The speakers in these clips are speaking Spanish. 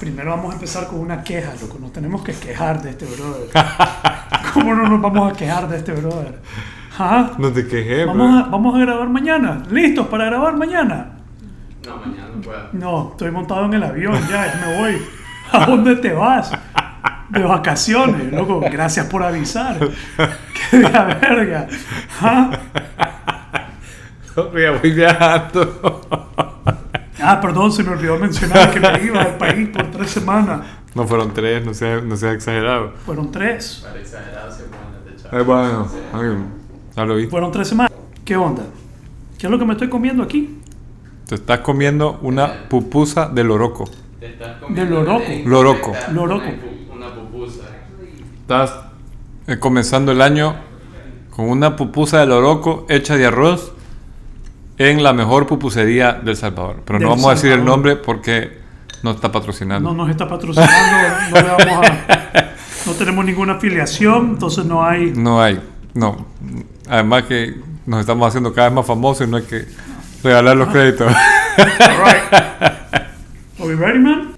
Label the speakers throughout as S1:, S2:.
S1: Primero vamos a empezar con una queja, loco. Nos tenemos que quejar de este brother. ¿Cómo no nos vamos a quejar de este brother? ¿Ah?
S2: No te quejé,
S1: Vamos a, vamos a grabar mañana. ¿Listos para grabar mañana?
S3: No, mañana no puedo.
S1: No, estoy montado en el avión, ya, ya me voy. ¿A dónde te vas? De vacaciones, loco. Gracias por avisar. Qué de la verga. ¿Ah?
S2: Voy viajando.
S1: Ah, perdón, se me olvidó mencionar que me iba al país por tres semanas.
S2: No fueron tres, no sea, no sea exagerado.
S1: Fueron tres.
S3: Para exagerado se techar.
S2: Eh, bueno, ya lo vi.
S1: Fueron tres semanas. ¿Qué onda? ¿Qué es lo que me estoy comiendo aquí?
S2: Te estás comiendo una pupusa de loroco.
S3: Te estás
S1: De loroco.
S2: Loroco.
S1: Loroco.
S3: Una pupusa.
S2: Estás eh, comenzando el año con una pupusa de loroco hecha de arroz en la mejor pupusería del Salvador. Pero no vamos a decir el nombre porque no está patrocinando.
S1: No nos está patrocinando, no, le vamos a- no tenemos ninguna afiliación, entonces no hay.
S2: No hay, no. Además que nos estamos haciendo cada vez más famosos y no hay que regalar los créditos.
S1: All right. Are we ready, man?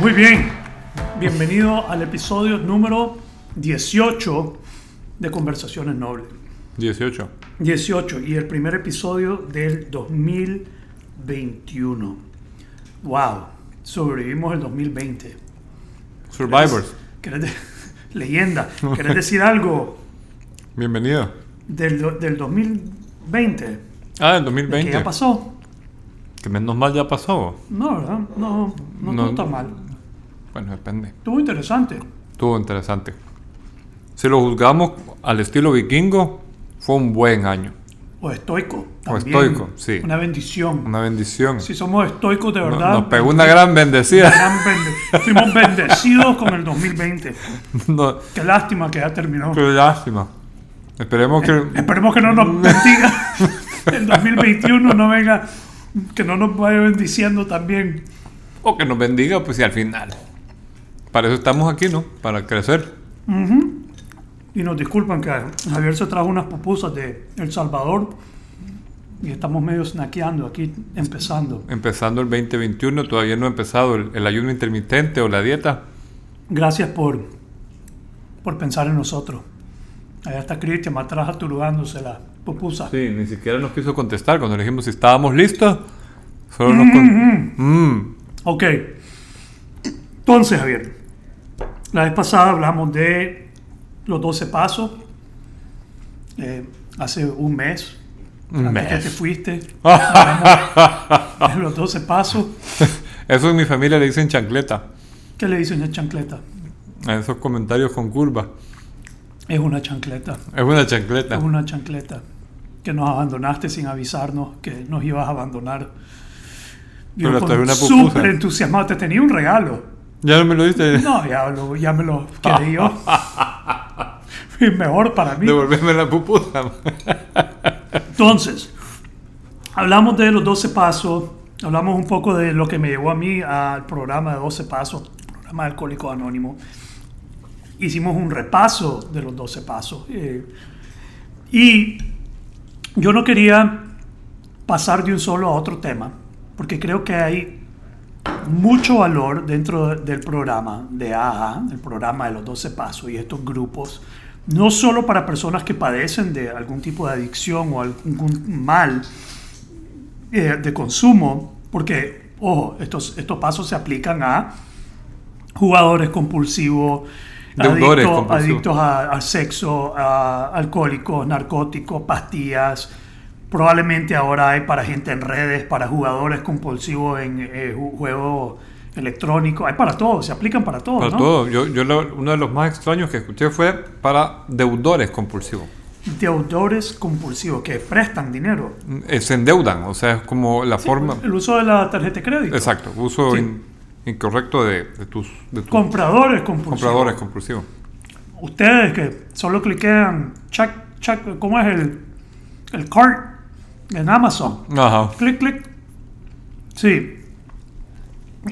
S1: Muy bien. Bienvenido al episodio número 18 de Conversaciones Nobles.
S2: 18.
S1: 18 y el primer episodio del 2021. Wow, sobrevivimos el 2020.
S2: Survivors.
S1: ¿Querés de- Leyenda. ¿Querés decir algo
S2: Bienvenido.
S1: del, del 2020?
S2: Ah, el
S1: ¿Qué
S2: 2020.
S1: ya pasó?
S2: Que menos mal ya pasó.
S1: No, ¿verdad? No, no,
S2: No.
S1: estuvo tan mal.
S2: Bueno, depende.
S1: Estuvo interesante.
S2: Estuvo interesante. Si lo juzgamos al estilo vikingo, fue un buen año.
S1: O estoico.
S2: O
S1: también.
S2: estoico, sí.
S1: Una bendición.
S2: Una bendición.
S1: Si somos estoicos de verdad.
S2: Nos pegó una gran bendecida.
S1: gran bende- Fuimos bendecidos con el 2020.
S2: No,
S1: Qué lástima que ya terminó.
S2: qué lástima. Esperemos que.
S1: Esperemos que no nos bendiga el 2021, no venga, que no nos vaya bendiciendo también.
S2: O que nos bendiga, pues y al final. Para eso estamos aquí, ¿no? Para crecer.
S1: Y nos disculpan que Javier se trajo unas pupusas de El Salvador y estamos medio snackeando aquí, empezando.
S2: Empezando el 2021, todavía no ha empezado el, el ayuno intermitente o la dieta.
S1: Gracias por, por pensar en nosotros. Allá está Cristian atrás aturugándose la pupusa.
S2: Sí, ni siquiera nos quiso contestar cuando le dijimos si estábamos listos. Solo nos con... Mm.
S1: Ok. Entonces, Javier, la vez pasada hablamos de los 12 pasos. Eh, hace un mes.
S2: Un
S1: antes que
S2: mes.
S1: te fuiste. hablamos de los 12 pasos.
S2: Eso en mi familia le dicen chancleta.
S1: ¿Qué le dicen a chancleta?
S2: A esos comentarios con curva.
S1: Es una chancleta.
S2: Es una chancleta.
S1: Es una chancleta. Que nos abandonaste sin avisarnos que nos ibas a abandonar. Yo
S2: Pero
S1: con-
S2: una
S1: súper entusiasmado. Te tenía un regalo.
S2: Ya no me lo diste.
S1: No, ya, lo- ya me lo quedé yo. Y mejor para mí.
S2: Devolverme la pupusa.
S1: Entonces, hablamos de los 12 pasos, hablamos un poco de lo que me llevó a mí al programa de 12 pasos, programa de Alcohólico Anónimo. Hicimos un repaso de los 12 pasos. eh, y yo no quería pasar de un solo a otro tema, porque creo que hay mucho valor dentro de- del programa de AHA, el programa de los 12 pasos y estos grupos, no solo para personas que padecen de algún tipo de adicción o algún mal eh, de consumo, porque, ojo, estos, estos pasos se aplican a jugadores compulsivos, adictos, adictos a- al sexo, a alcohólicos, narcóticos, pastillas. Probablemente ahora hay para gente en redes, para jugadores compulsivos en eh, ju- juegos electrónicos, hay para todo, se aplican para todo.
S2: Para
S1: ¿no?
S2: todo. Yo, yo lo- uno de los más extraños que escuché fue para deudores compulsivos.
S1: Deudores compulsivos que prestan dinero.
S2: Eh, Se endeudan, o sea, es como la forma.
S1: El uso de la tarjeta de crédito.
S2: Exacto, uso
S1: Sí.
S2: in- incorrecto de, de tus, de tus
S1: Compradores compulsivos.
S2: compradores compulsivos.
S1: Ustedes que solo cliquean, check, check, ¿cómo es el, el cart en Amazon?
S2: Ajá.
S1: Clic, clic. Sí.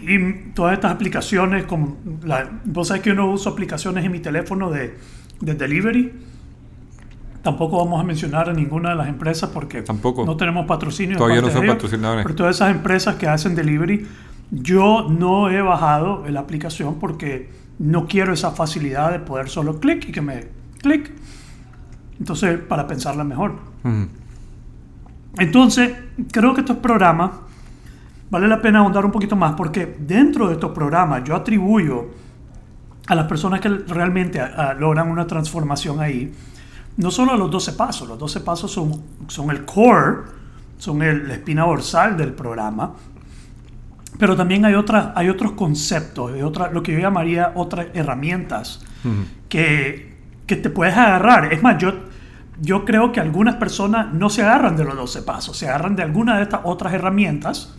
S1: Y todas estas aplicaciones, como la, vos sabés que yo no uso aplicaciones en mi teléfono de, de delivery. Tampoco vamos a mencionar a ninguna de las empresas porque
S2: Tampoco.
S1: no tenemos patrocinio.
S2: Todavía no son
S1: ellos.
S2: patrocinadores.
S1: Pero todas esas empresas que hacen delivery, yo no he bajado la aplicación porque no quiero esa facilidad de poder solo clic y que me clic. Entonces, para pensarla mejor.
S2: Ujú.
S1: Entonces, creo que estos programas vale la pena ahondar un poquito más porque dentro de estos programas yo atribuyo a las personas que realmente logran una transformación ahí, no solo a los 12 pasos, los 12 pasos son, son el core, son el- la espina dorsal del programa, pero también hay, otras, hay otros conceptos, hay otra, lo que yo llamaría otras herramientas que, que te puedes agarrar. Es más, yo, yo creo que algunas personas no se agarran de los 12 pasos, se agarran de alguna de estas otras herramientas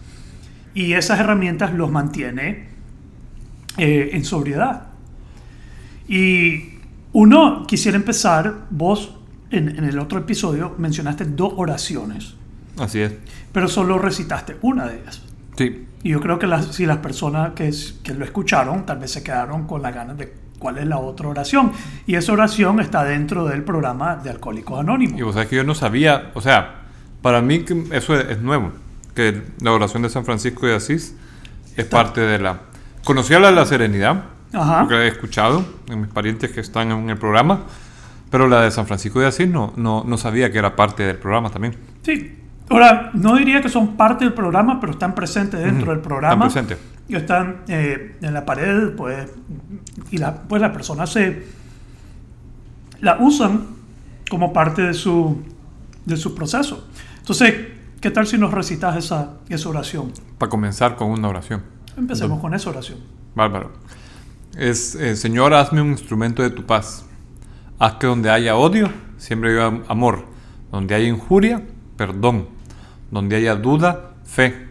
S1: y esas herramientas los mantiene eh, en sobriedad. Y uno quisiera empezar, vos en, en el otro episodio mencionaste dos oraciones,
S2: Así es.
S1: pero solo recitaste una de ellas.
S2: Sí.
S1: Y yo creo que las, si las personas que, que lo escucharon, tal vez se quedaron con las ganas de cuál es la otra oración. Y esa oración está dentro del programa de Alcohólicos Anónimos.
S2: Y vos sabés que yo no sabía, o sea, para mí eso es, es nuevo, que la oración de San Francisco de Asís es parte de la... Conocía la de la serenidad,
S1: Ajá.
S2: porque la he escuchado en mis parientes que están en el programa, pero la de San Francisco de Asís no, no, no sabía que era parte del programa también.
S1: Sí. Ahora, no diría que son parte del programa, pero están presentes dentro
S2: Ujú,
S1: del programa.
S2: están presentes.
S1: Y están eh, en la pared, pues, y la, pues las personas se la usan como parte de su, de su proceso. Entonces, ¿qué tal si nos recitas esa, esa oración?
S2: Para comenzar con una oración.
S1: Empecemos con esa oración.
S2: Bárbaro. Es, eh, Señor, hazme un instrumento de tu paz. Haz que donde haya odio, siempre haya amor. Donde haya injuria, perdón. Donde haya duda, fe.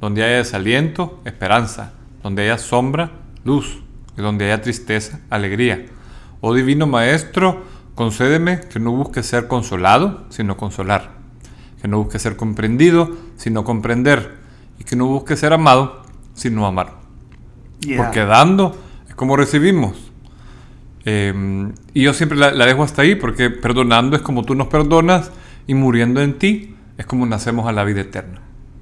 S2: Donde haya desaliento, esperanza. Donde haya sombra, luz. Donde haya tristeza, alegría. Oh Divino Maestro, concédeme que no busque ser consolado, sino consolar. Que no busque ser comprendido, sino comprender. Y que no busque ser amado, sino amar.
S1: Yeah.
S2: Porque dando es como recibimos. Eh, y yo siempre la, la dejo hasta ahí, porque perdonando es como tú nos perdonas y muriendo en ti es como nacemos a la vida eterna.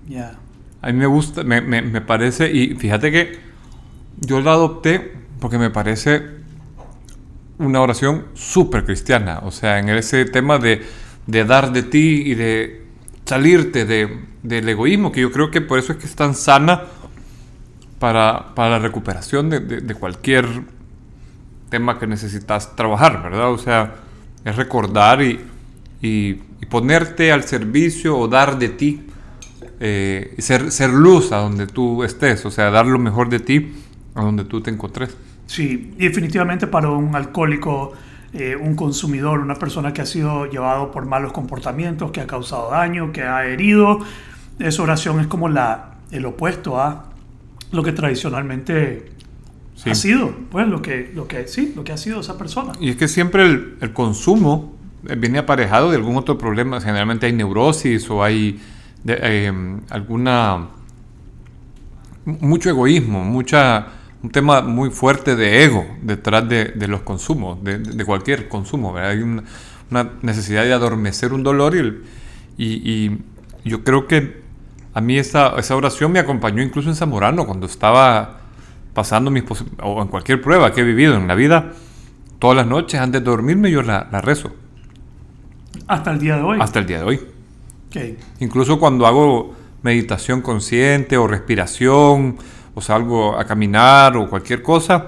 S1: Yeah.
S2: A mí me gusta, me, me- me parece, y fíjate que yo la adopté porque me parece una oración súper cristiana, o sea, en ese tema de, de dar de ti y de salirte de- del egoísmo, que yo creo que por eso es que es tan sana para, para la recuperación de, de- cualquier tema que necesitas trabajar, ¿verdad? O sea, es recordar y, y- y ponerte al servicio o dar de ti, eh, ser, ser luz a donde tú estés, o sea, dar lo mejor de ti a donde tú te encontres.
S1: Sí, y definitivamente para un alcohólico, eh, un consumidor, una persona que ha sido llevado por malos comportamientos, que ha causado daño, que ha herido, esa oración es como la, el opuesto a lo que tradicionalmente
S2: Sí.
S1: ha sido, pues lo que, lo que sí, lo que ha sido esa persona.
S2: Y es que siempre el, el consumo eh, viene aparejado de algún otro problema. Generalmente hay neurosis o hay de- eh, alguna mucho egoísmo, mucha un tema muy fuerte de ego detrás de, de los consumos, de, de cualquier consumo. ¿verdad? Hay una, una necesidad de adormecer un dolor y, el- y- y yo creo que a mí esa, esa oración me acompañó incluso en Zamorano cuando estaba pasando mis o en cualquier prueba que he vivido en la vida. Todas las noches antes de dormirme yo la, la rezo,
S1: Hasta el día de hoy.
S2: hasta el día de hoy. Incluso cuando hago meditación consciente o respiración o salgo a caminar o cualquier cosa,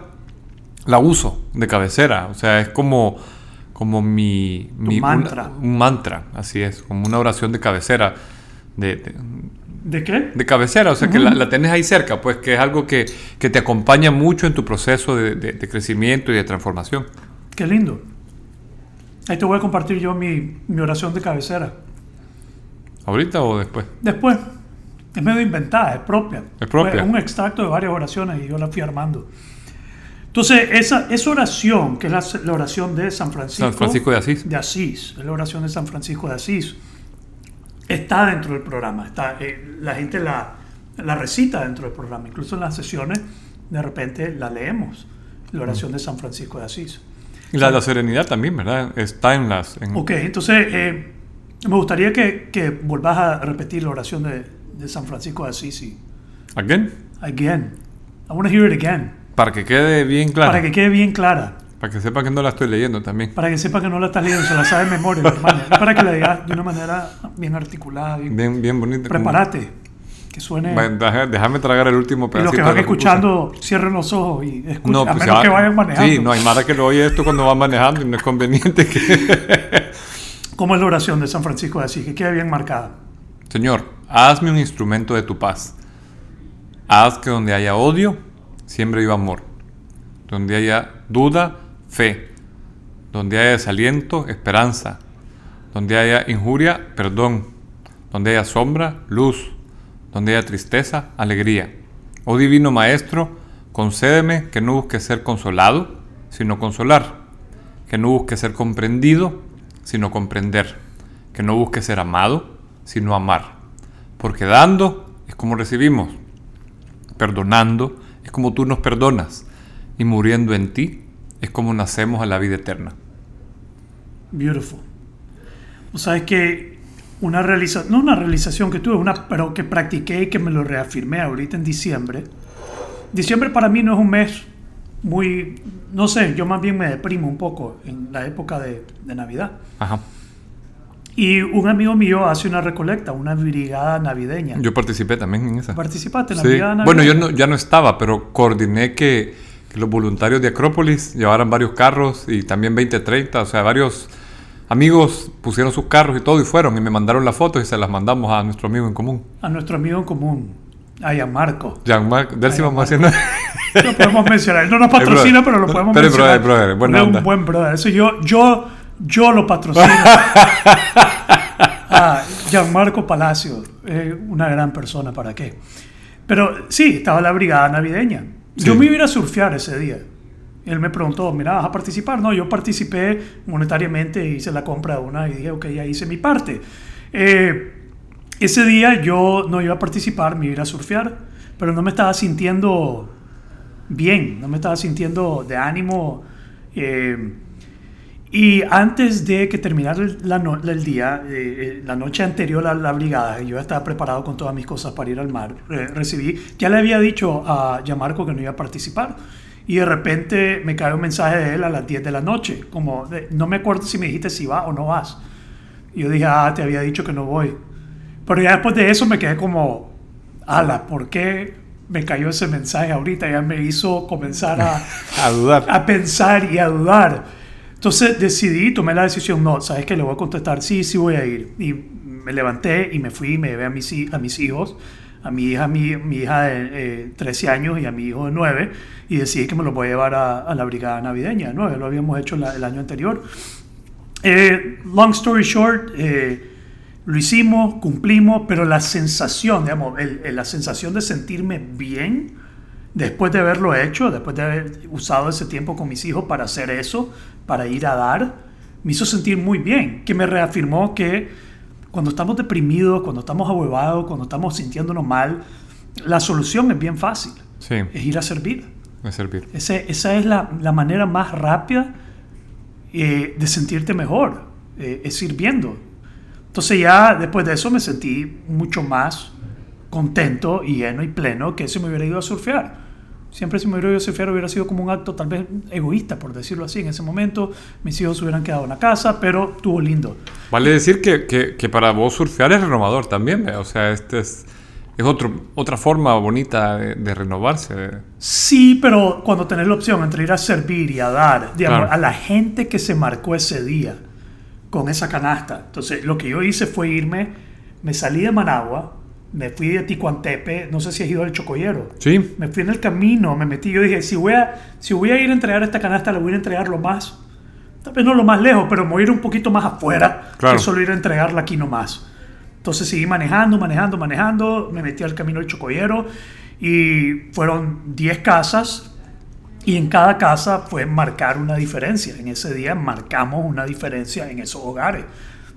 S2: la uso de cabecera. O sea, es como, como mi, mi- una-
S1: mantra.
S2: un mantra, así es, como una oración de cabecera. De, de,
S1: ¿De qué?
S2: de cabecera, o sea, que la, la tenés ahí cerca, pues que es algo que, que te acompaña mucho en tu proceso de, de- de crecimiento y de transformación.
S1: Qué lindo. Ahí te voy a compartir yo mi, mi oración de cabecera.
S2: ¿Ahorita o después?
S1: Después, es medio inventada, es propia.
S2: Es propia.
S1: Fue un extracto de varias oraciones y yo la fui armando. Entonces, esa, esa oración, que es la, la oración de San Francisco,
S2: San Francisco de Asís.
S1: de Asís, es la oración de San Francisco de Asís, está dentro del programa. Está, eh, la gente la, la recita dentro del programa. Incluso en las sesiones, de repente la leemos, la oración de San Francisco de Asís.
S2: Y la, la serenidad también, ¿verdad? Está en las... En,
S1: Ok, entonces eh, me gustaría que, que volvás a repetir la oración de, de San Francisco de Assisi.
S2: Again,
S1: Again. I want to hear it again.
S2: para que quede bien claro.
S1: Para que quede bien clara.
S2: Para que sepa que no la estoy leyendo también.
S1: Para que sepa que no la estás leyendo, se la sabe de memoria, hermano. Para que la digas de una manera bien articulada, bien.
S2: Bien, bien bonita. como-
S1: Prepárate. Que suene.
S2: Bueno, déjame tragar el último
S1: y
S2: pedacito.
S1: los que van escuchando, cierren los ojos y escuchen.
S2: No,
S1: a
S2: pues
S1: menos
S2: ya-
S1: que vayan manejando.
S2: Sí, no hay nada que lo oye esto cuando va manejando y no es conveniente que...
S1: ¿Cómo es la oración de San Francisco de Asís? Que quede bien marcada.
S2: Señor, hazme un instrumento de tu paz. Haz que donde haya odio, siempre viva amor. Donde haya duda, fe. Donde haya desaliento, esperanza. Donde haya injuria, perdón. Donde haya sombra, luz. Donde haya tristeza, alegría. Oh Divino Maestro, concédeme que no busque ser consolado, sino consolar. Que no busque ser comprendido, sino comprender. Que no busque ser amado, sino amar. Porque dando es como recibimos. Perdonando es como tú nos perdonas. Y muriendo en ti es como nacemos a la vida eterna.
S1: Beautiful. O sabes que una realización, no una realización que tuve, una, pero que practiqué y que me lo reafirmé ahorita en diciembre. Diciembre para mí no es un mes muy, no sé, yo más bien me deprimo un poco en la época de, de Navidad.
S2: Ajá.
S1: Y un amigo mío hace una recolecta, una brigada navideña.
S2: Yo participé también en esa.
S1: ¿Participaste en la
S2: Sí.
S1: brigada navideña?
S2: Bueno, yo no- ya no estaba, pero coordiné que, que los voluntarios de Acrópolis llevaran varios carros y también 20, 30, o sea, varios amigos pusieron sus carros y todo y fueron y me mandaron las fotos y se las mandamos a nuestro amigo en común.
S1: A nuestro amigo en común, a Gianmarco.
S2: Jean-Marc, de él sí vamos haciendo...
S1: Lo podemos mencionar. Él no nos patrocina, pero lo podemos
S2: Pero
S1: mencionar.
S2: brother, brother, buena
S1: Él es
S2: onda.
S1: un buen brother. Eso yo, yo, yo lo patrocino. ah, Gianmarco Palacio. es una gran persona, ¿para qué? Pero sí, estaba la brigada navideña. Yo me iba a surfear ese día. Él me preguntó, mira, ¿vas a participar? No, yo participé monetariamente, hice la compra de una y dije, ok, ya hice mi parte. Eh, ese día yo no iba a participar, me iba a surfear, pero no me estaba sintiendo bien, no me estaba sintiendo de ánimo. eh, y antes de que terminara el, no- el día, eh, eh, la noche anterior a la brigada, yo estaba preparado con todas mis cosas para ir al mar. eh, recibí, ya le había dicho a Yamarco que no iba a participar. Y de repente me cae un mensaje de él a las 10 de la noche, como, de- no me acuerdo si me dijiste si va o no vas. Y yo dije, ah, te había dicho que no voy. Pero ya después de eso me quedé como, ala, ¿por qué me cayó ese mensaje ahorita? Ya me hizo comenzar a,
S2: a dudar.
S1: a pensar y a dudar. Entonces decidí, tomé la decisión, no, sabes que le voy a contestar, sí, sí voy a ir. Y me levanté y me fui me llevé a mis, a mis hijos, a mi hija, mi, mi hija de eh, 13 años y a mi hijo de 9, y decidí que me los voy a llevar a, a la brigada navideña, ¿no? Ya lo habíamos hecho la- el año anterior. Eh, long story short, eh, lo hicimos, cumplimos, pero la sensación, digamos, el- el- la sensación de sentirme bien después de haberlo hecho, después de haber usado ese tiempo con mis hijos para hacer eso, para ir a dar, me hizo sentir muy bien, que me reafirmó que cuando estamos deprimidos, cuando estamos ahuevados, cuando estamos sintiéndonos mal, la solución es bien fácil,
S2: Sí,
S1: es ir a servir.
S2: de servir.
S1: Ese- esa es la, la manera más rápida eh, de sentirte mejor, eh, es sirviendo. Entonces ya después de eso me sentí mucho más contento y lleno y pleno que si me hubiera ido a surfear. Siempre si me hubiera ido a surfear hubiera sido como un acto tal vez egoísta, por decirlo así. En ese momento mis hijos se hubieran quedado en la casa, pero estuvo lindo.
S2: Vale decir que, que, que para vos surfear es renovador también, ¿ve? o sea, este es, es otro, otra forma bonita de, de renovarse.
S1: Sí, pero cuando tenés la opción entre ir a servir y a dar, digamos,
S2: Claro.
S1: a la gente que se marcó ese día con esa canasta. Entonces, lo que yo hice fue irme, me salí de Managua, me fui de Ticuantepe, no sé si has ido al Chocoyero.
S2: Sí,
S1: Me fui en el camino, me metí, yo dije, si voy a, si voy a ir a entregar esta canasta, la voy a entregar lo más, tal vez no lo más lejos, pero me voy a ir un poquito más afuera
S2: Claro.
S1: que solo ir a entregarla aquí nomás. Entonces seguí manejando, manejando, manejando, me metí al camino del Chocoyero y fueron 10 casas y en cada casa fue marcar una diferencia. En ese día marcamos una diferencia en esos hogares.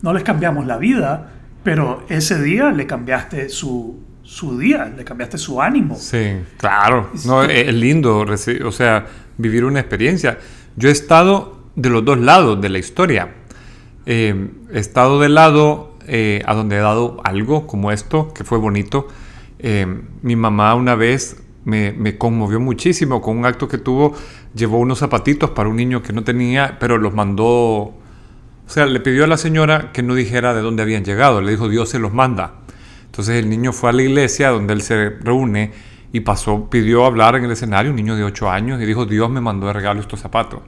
S1: No les cambiamos la vida, pero ese día le cambiaste su, su día, le cambiaste su ánimo.
S2: sí, claro. No, es, lindo, o sea, vivir una experiencia. Yo he estado de los dos lados de la historia. Eh, he estado del lado eh, a donde he dado algo como esto, que fue bonito. Eh, mi mamá una vez me, me conmovió muchísimo con un acto que tuvo. Llevó unos zapatitos para un niño que no tenía, pero los mandó. O sea, le pidió a la señora que no dijera de dónde habían llegado. Le dijo, Dios se los manda. Entonces el niño fue a la iglesia donde él se reúne y pasó, pidió hablar en el escenario, un niño de 8 años, y dijo, Dios me mandó de regalo estos zapatos.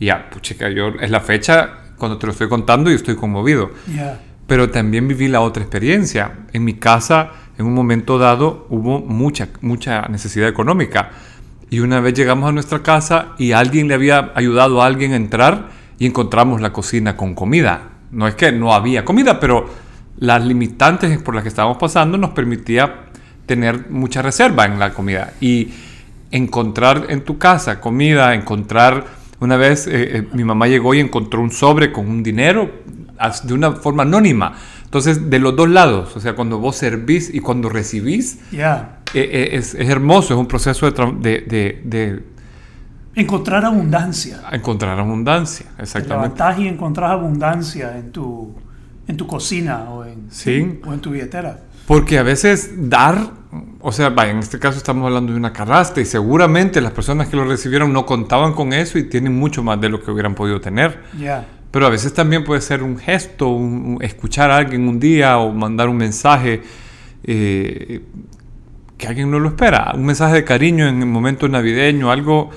S2: Y ya, puchica, yo, es la fecha cuando te lo estoy contando y estoy conmovido.
S1: Ya.
S2: Pero también viví la otra experiencia. En mi casa, en un momento dado, hubo mucha, mucha necesidad económica. Y una vez llegamos a nuestra casa y alguien le había ayudado a alguien a entrar y encontramos la cocina con comida. No es que no había comida, pero las limitantes por las que estábamos pasando nos permitía tener mucha reserva en la comida. Y encontrar en tu casa comida, encontrar... Una vez eh, eh, mi mamá llegó y encontró un sobre con un dinero de una forma anónima. Entonces, de los dos lados, o sea, cuando vos servís y cuando recibís,
S1: Ya.
S2: eh, eh, es, es hermoso, es un proceso de, tra- de- de- de
S1: Encontrar abundancia.
S2: encontrar abundancia,
S1: Te
S2: exactamente.
S1: levantás y encontrás abundancia en tu, en tu cocina o en,
S2: Sí.
S1: o en tu billetera.
S2: Porque a veces dar, o sea, vaya, en este caso estamos hablando de una canasta y seguramente las personas que lo recibieron no contaban con eso y tienen mucho más de lo que hubieran podido tener.
S1: Ya.
S2: Pero a veces también puede ser un gesto, un- un- escuchar a alguien un día o mandar un mensaje eh, que alguien no lo espera. Un mensaje de cariño en el momento navideño, algo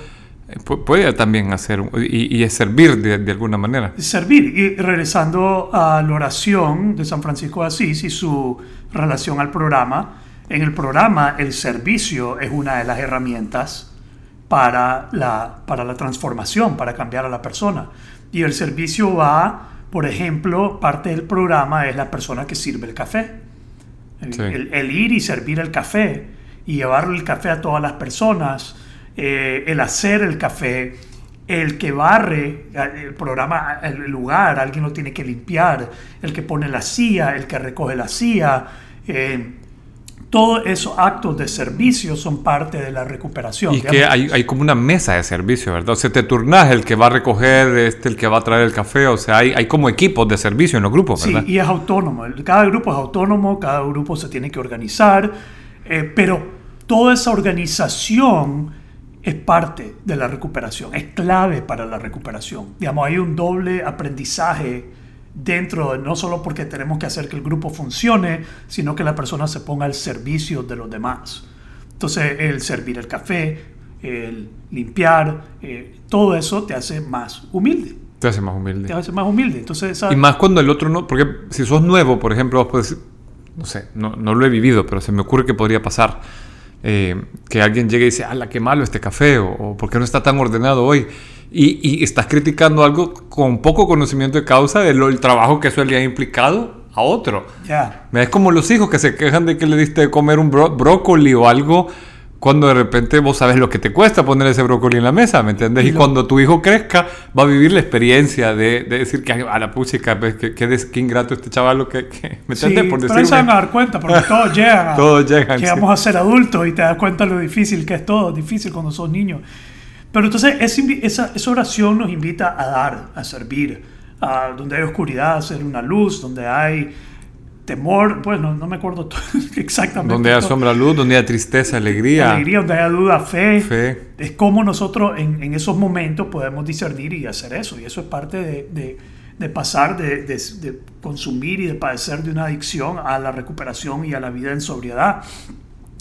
S2: pu- puede también hacer y, y es servir de, de alguna manera.
S1: servir. Y regresando a la oración de San Francisco de Asís y su relación al programa, en el programa el servicio es una de las herramientas para la, para la transformación, para cambiar a la persona. Y el servicio va, por ejemplo, parte del programa es la persona que sirve el café. El,
S2: Sí.
S1: el- el ir y servir el café y llevarle el café a todas las personas, eh, el hacer el café, el que barre eh, el programa, el lugar, alguien lo tiene que limpiar, el que pone la silla, el que recoge la silla. eh, todos esos actos de servicio son parte de la recuperación.
S2: Y
S1: digamos.
S2: que hay, hay como una mesa de servicio, ¿verdad? O sea, te turnás el que va a recoger, este, el que va a traer el café, o sea, hay, hay como equipos de servicio en los grupos,
S1: Sí,
S2: ¿verdad?
S1: y es autónomo. Cada grupo es autónomo, cada grupo se tiene que organizar, eh, pero toda esa organización es parte de la recuperación, es clave para la recuperación. Digamos, hay un doble aprendizaje dentro, de- no solo porque tenemos que hacer que el grupo funcione, sino que la persona se ponga al servicio de los demás. Entonces, el servir el café, el limpiar, eh, todo eso te hace más humilde.
S2: Te hace más humilde.
S1: Te hace más humilde. Entonces, esa-
S2: Y más cuando el otro no, porque si sos nuevo, por ejemplo, vos no sé, no, no lo he vivido, pero se me ocurre que podría pasar. Eh, que alguien llegue y dice, ¡ala, qué malo este café! O, o ¿por qué no está tan ordenado hoy? Y, y estás criticando algo con poco conocimiento de causa del el trabajo que eso le ha implicado a otro.
S1: ya.
S2: Es como los hijos que se quejan de que le diste de comer un bro- brócoli o algo cuando de repente vos sabes lo que te cuesta poner ese brócoli en la mesa, ¿me entiendes?
S1: Y
S2: Y,
S1: lo-
S2: cuando tu hijo crezca, va a vivir la experiencia de, de decir que a la puchica, pues, que, que des- qué ingrato este chaval, que, que- ¿me
S1: Sí,
S2: entiendes? Por
S1: pero ahí se van a dar cuenta, porque todos llegan a,
S2: Todos llegan,
S1: llegamos
S2: sí.
S1: a ser adultos y te das cuenta lo difícil que es todo, difícil cuando sos niño. Pero entonces esa, esa, esa oración nos invita a dar, a servir, a donde hay oscuridad, hacer una luz, donde hay temor, pues no, no me acuerdo exactamente.
S2: Donde hay
S1: todo.
S2: sombra luz, donde hay tristeza, alegría,
S1: alegría, donde haya duda, fe.
S2: fe.
S1: Es como nosotros en, en esos momentos podemos discernir y hacer eso. Y eso es parte de, de- de pasar de, de- de consumir y de padecer de una adicción a la recuperación y a la vida en sobriedad.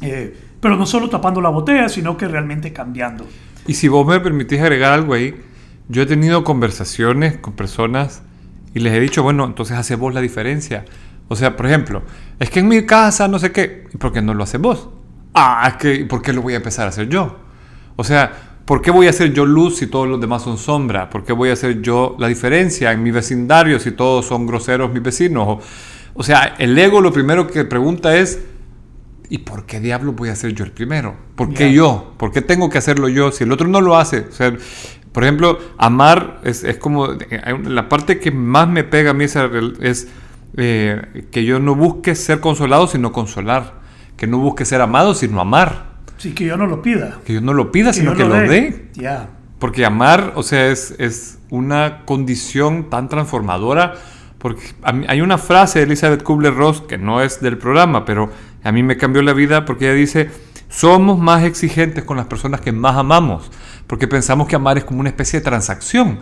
S1: Eh, pero no solo tapando la botella, sino que realmente cambiando.
S2: Y si vos me permitís agregar algo ahí, yo he tenido conversaciones con personas y les he dicho, bueno, entonces hace vos la diferencia. O sea, por ejemplo, es que en mi casa no sé qué, ¿y por qué no lo haces vos? Ah, es que, ¿por qué lo voy a empezar a hacer yo? O sea, ¿por qué voy a hacer yo luz si todos los demás son sombra? ¿Por qué voy a hacer yo la diferencia en mi vecindario si todos son groseros mis vecinos? O, o sea, el ego lo primero que pregunta es, ¿Y por qué diablo voy a ser yo el primero? ¿Por qué yo? ¿Por qué tengo que hacerlo yo si el otro no lo hace? O sea, por ejemplo, amar es, es como... La parte que más me pega a mí es, es, eh, que yo no busque ser consolado, sino consolar. Que no busque ser amado, sino amar.
S1: Sí, que yo no lo pida.
S2: Que yo no lo pida,
S1: Que
S2: sino que lo dé.
S1: Ya.
S2: Porque amar, o sea, es, es una condición tan transformadora. Porque mí- hay una frase de Elizabeth Kubler-Ross que no es del programa, pero a mí me cambió la vida porque ella dice, somos más exigentes con las personas que más amamos, porque pensamos que amar es como una especie de transacción.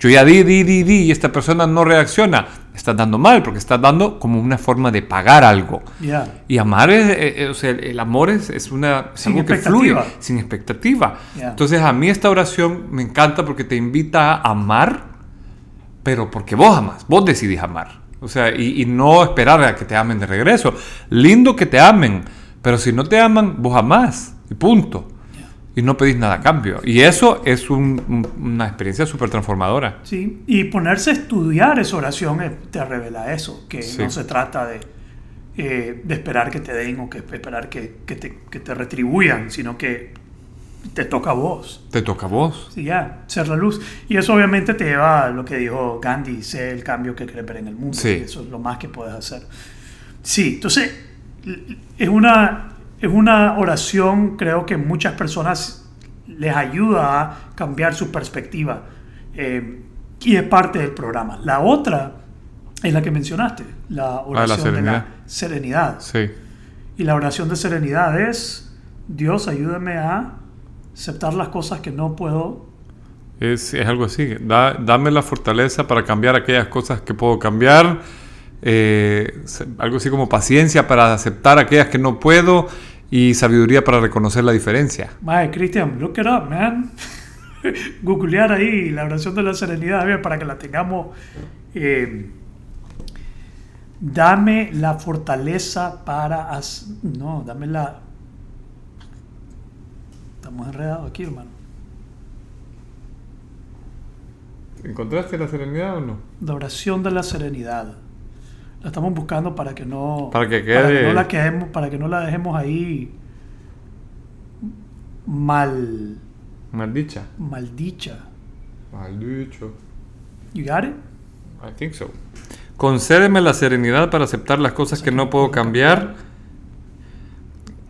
S2: Yo ya di, di, di, di y esta persona no reacciona. Estás dando mal porque estás dando como una forma de pagar algo. Y amar es, eh, eh, o sea, el, amor es, es una, es
S1: Sin
S2: algo que fluye, sin expectativa. Entonces a mí esta oración me encanta porque te invita a amar, pero porque vos amas, vos decidís amar. O sea, y, y no esperar a que te amen de regreso. Lindo que te amen, pero si no te aman, vos amás, y punto. Y no pedís nada a cambio. Y eso es un- un- una experiencia súper transformadora.
S1: Sí, y ponerse a estudiar esa oración eh, te revela eso, que
S2: Sí.
S1: no se trata de, eh, de esperar que te den o que esperar que, que te, que te retribuyan, sino que te toca a vos.
S2: Te toca a vos.
S1: Sí, ya, ser la luz. Y eso obviamente te lleva a lo que dijo Gandhi, sé el cambio que querés ver en el mundo.
S2: Sí.
S1: Eso es lo más que puedes hacer. Sí, entonces es una, es una oración, creo que muchas personas les ayuda a cambiar su perspectiva. eh, y es parte del programa. La otra es la que mencionaste, la oración de la
S2: serenidad.
S1: serenidad.
S2: Sí.
S1: Y la oración de serenidad es, Dios, ayúdame a aceptar las cosas que no puedo
S2: Es, es algo así. Da- dame la fortaleza para cambiar aquellas cosas que puedo cambiar. Eh, algo así como paciencia para aceptar aquellas que no puedo. Y sabiduría para reconocer la diferencia.
S1: Mae, Cristian, look it up, man. Googlear ahí la oración de la serenidad, a ver, para que la tengamos. eh, dame la fortaleza para... No, dame la... Estamos enredados aquí, hermano.
S2: ¿Encontraste la serenidad o no?
S1: La oración de la serenidad. La estamos buscando para que no...
S2: Para que
S1: para
S2: quede-
S1: no la quedemos, para que no la dejemos ahí mal...
S2: Maldicha.
S1: maldicha.
S2: Maldicho.
S1: You got it?
S2: I think so. Concédeme la serenidad para aceptar las cosas que no puedo cambiar.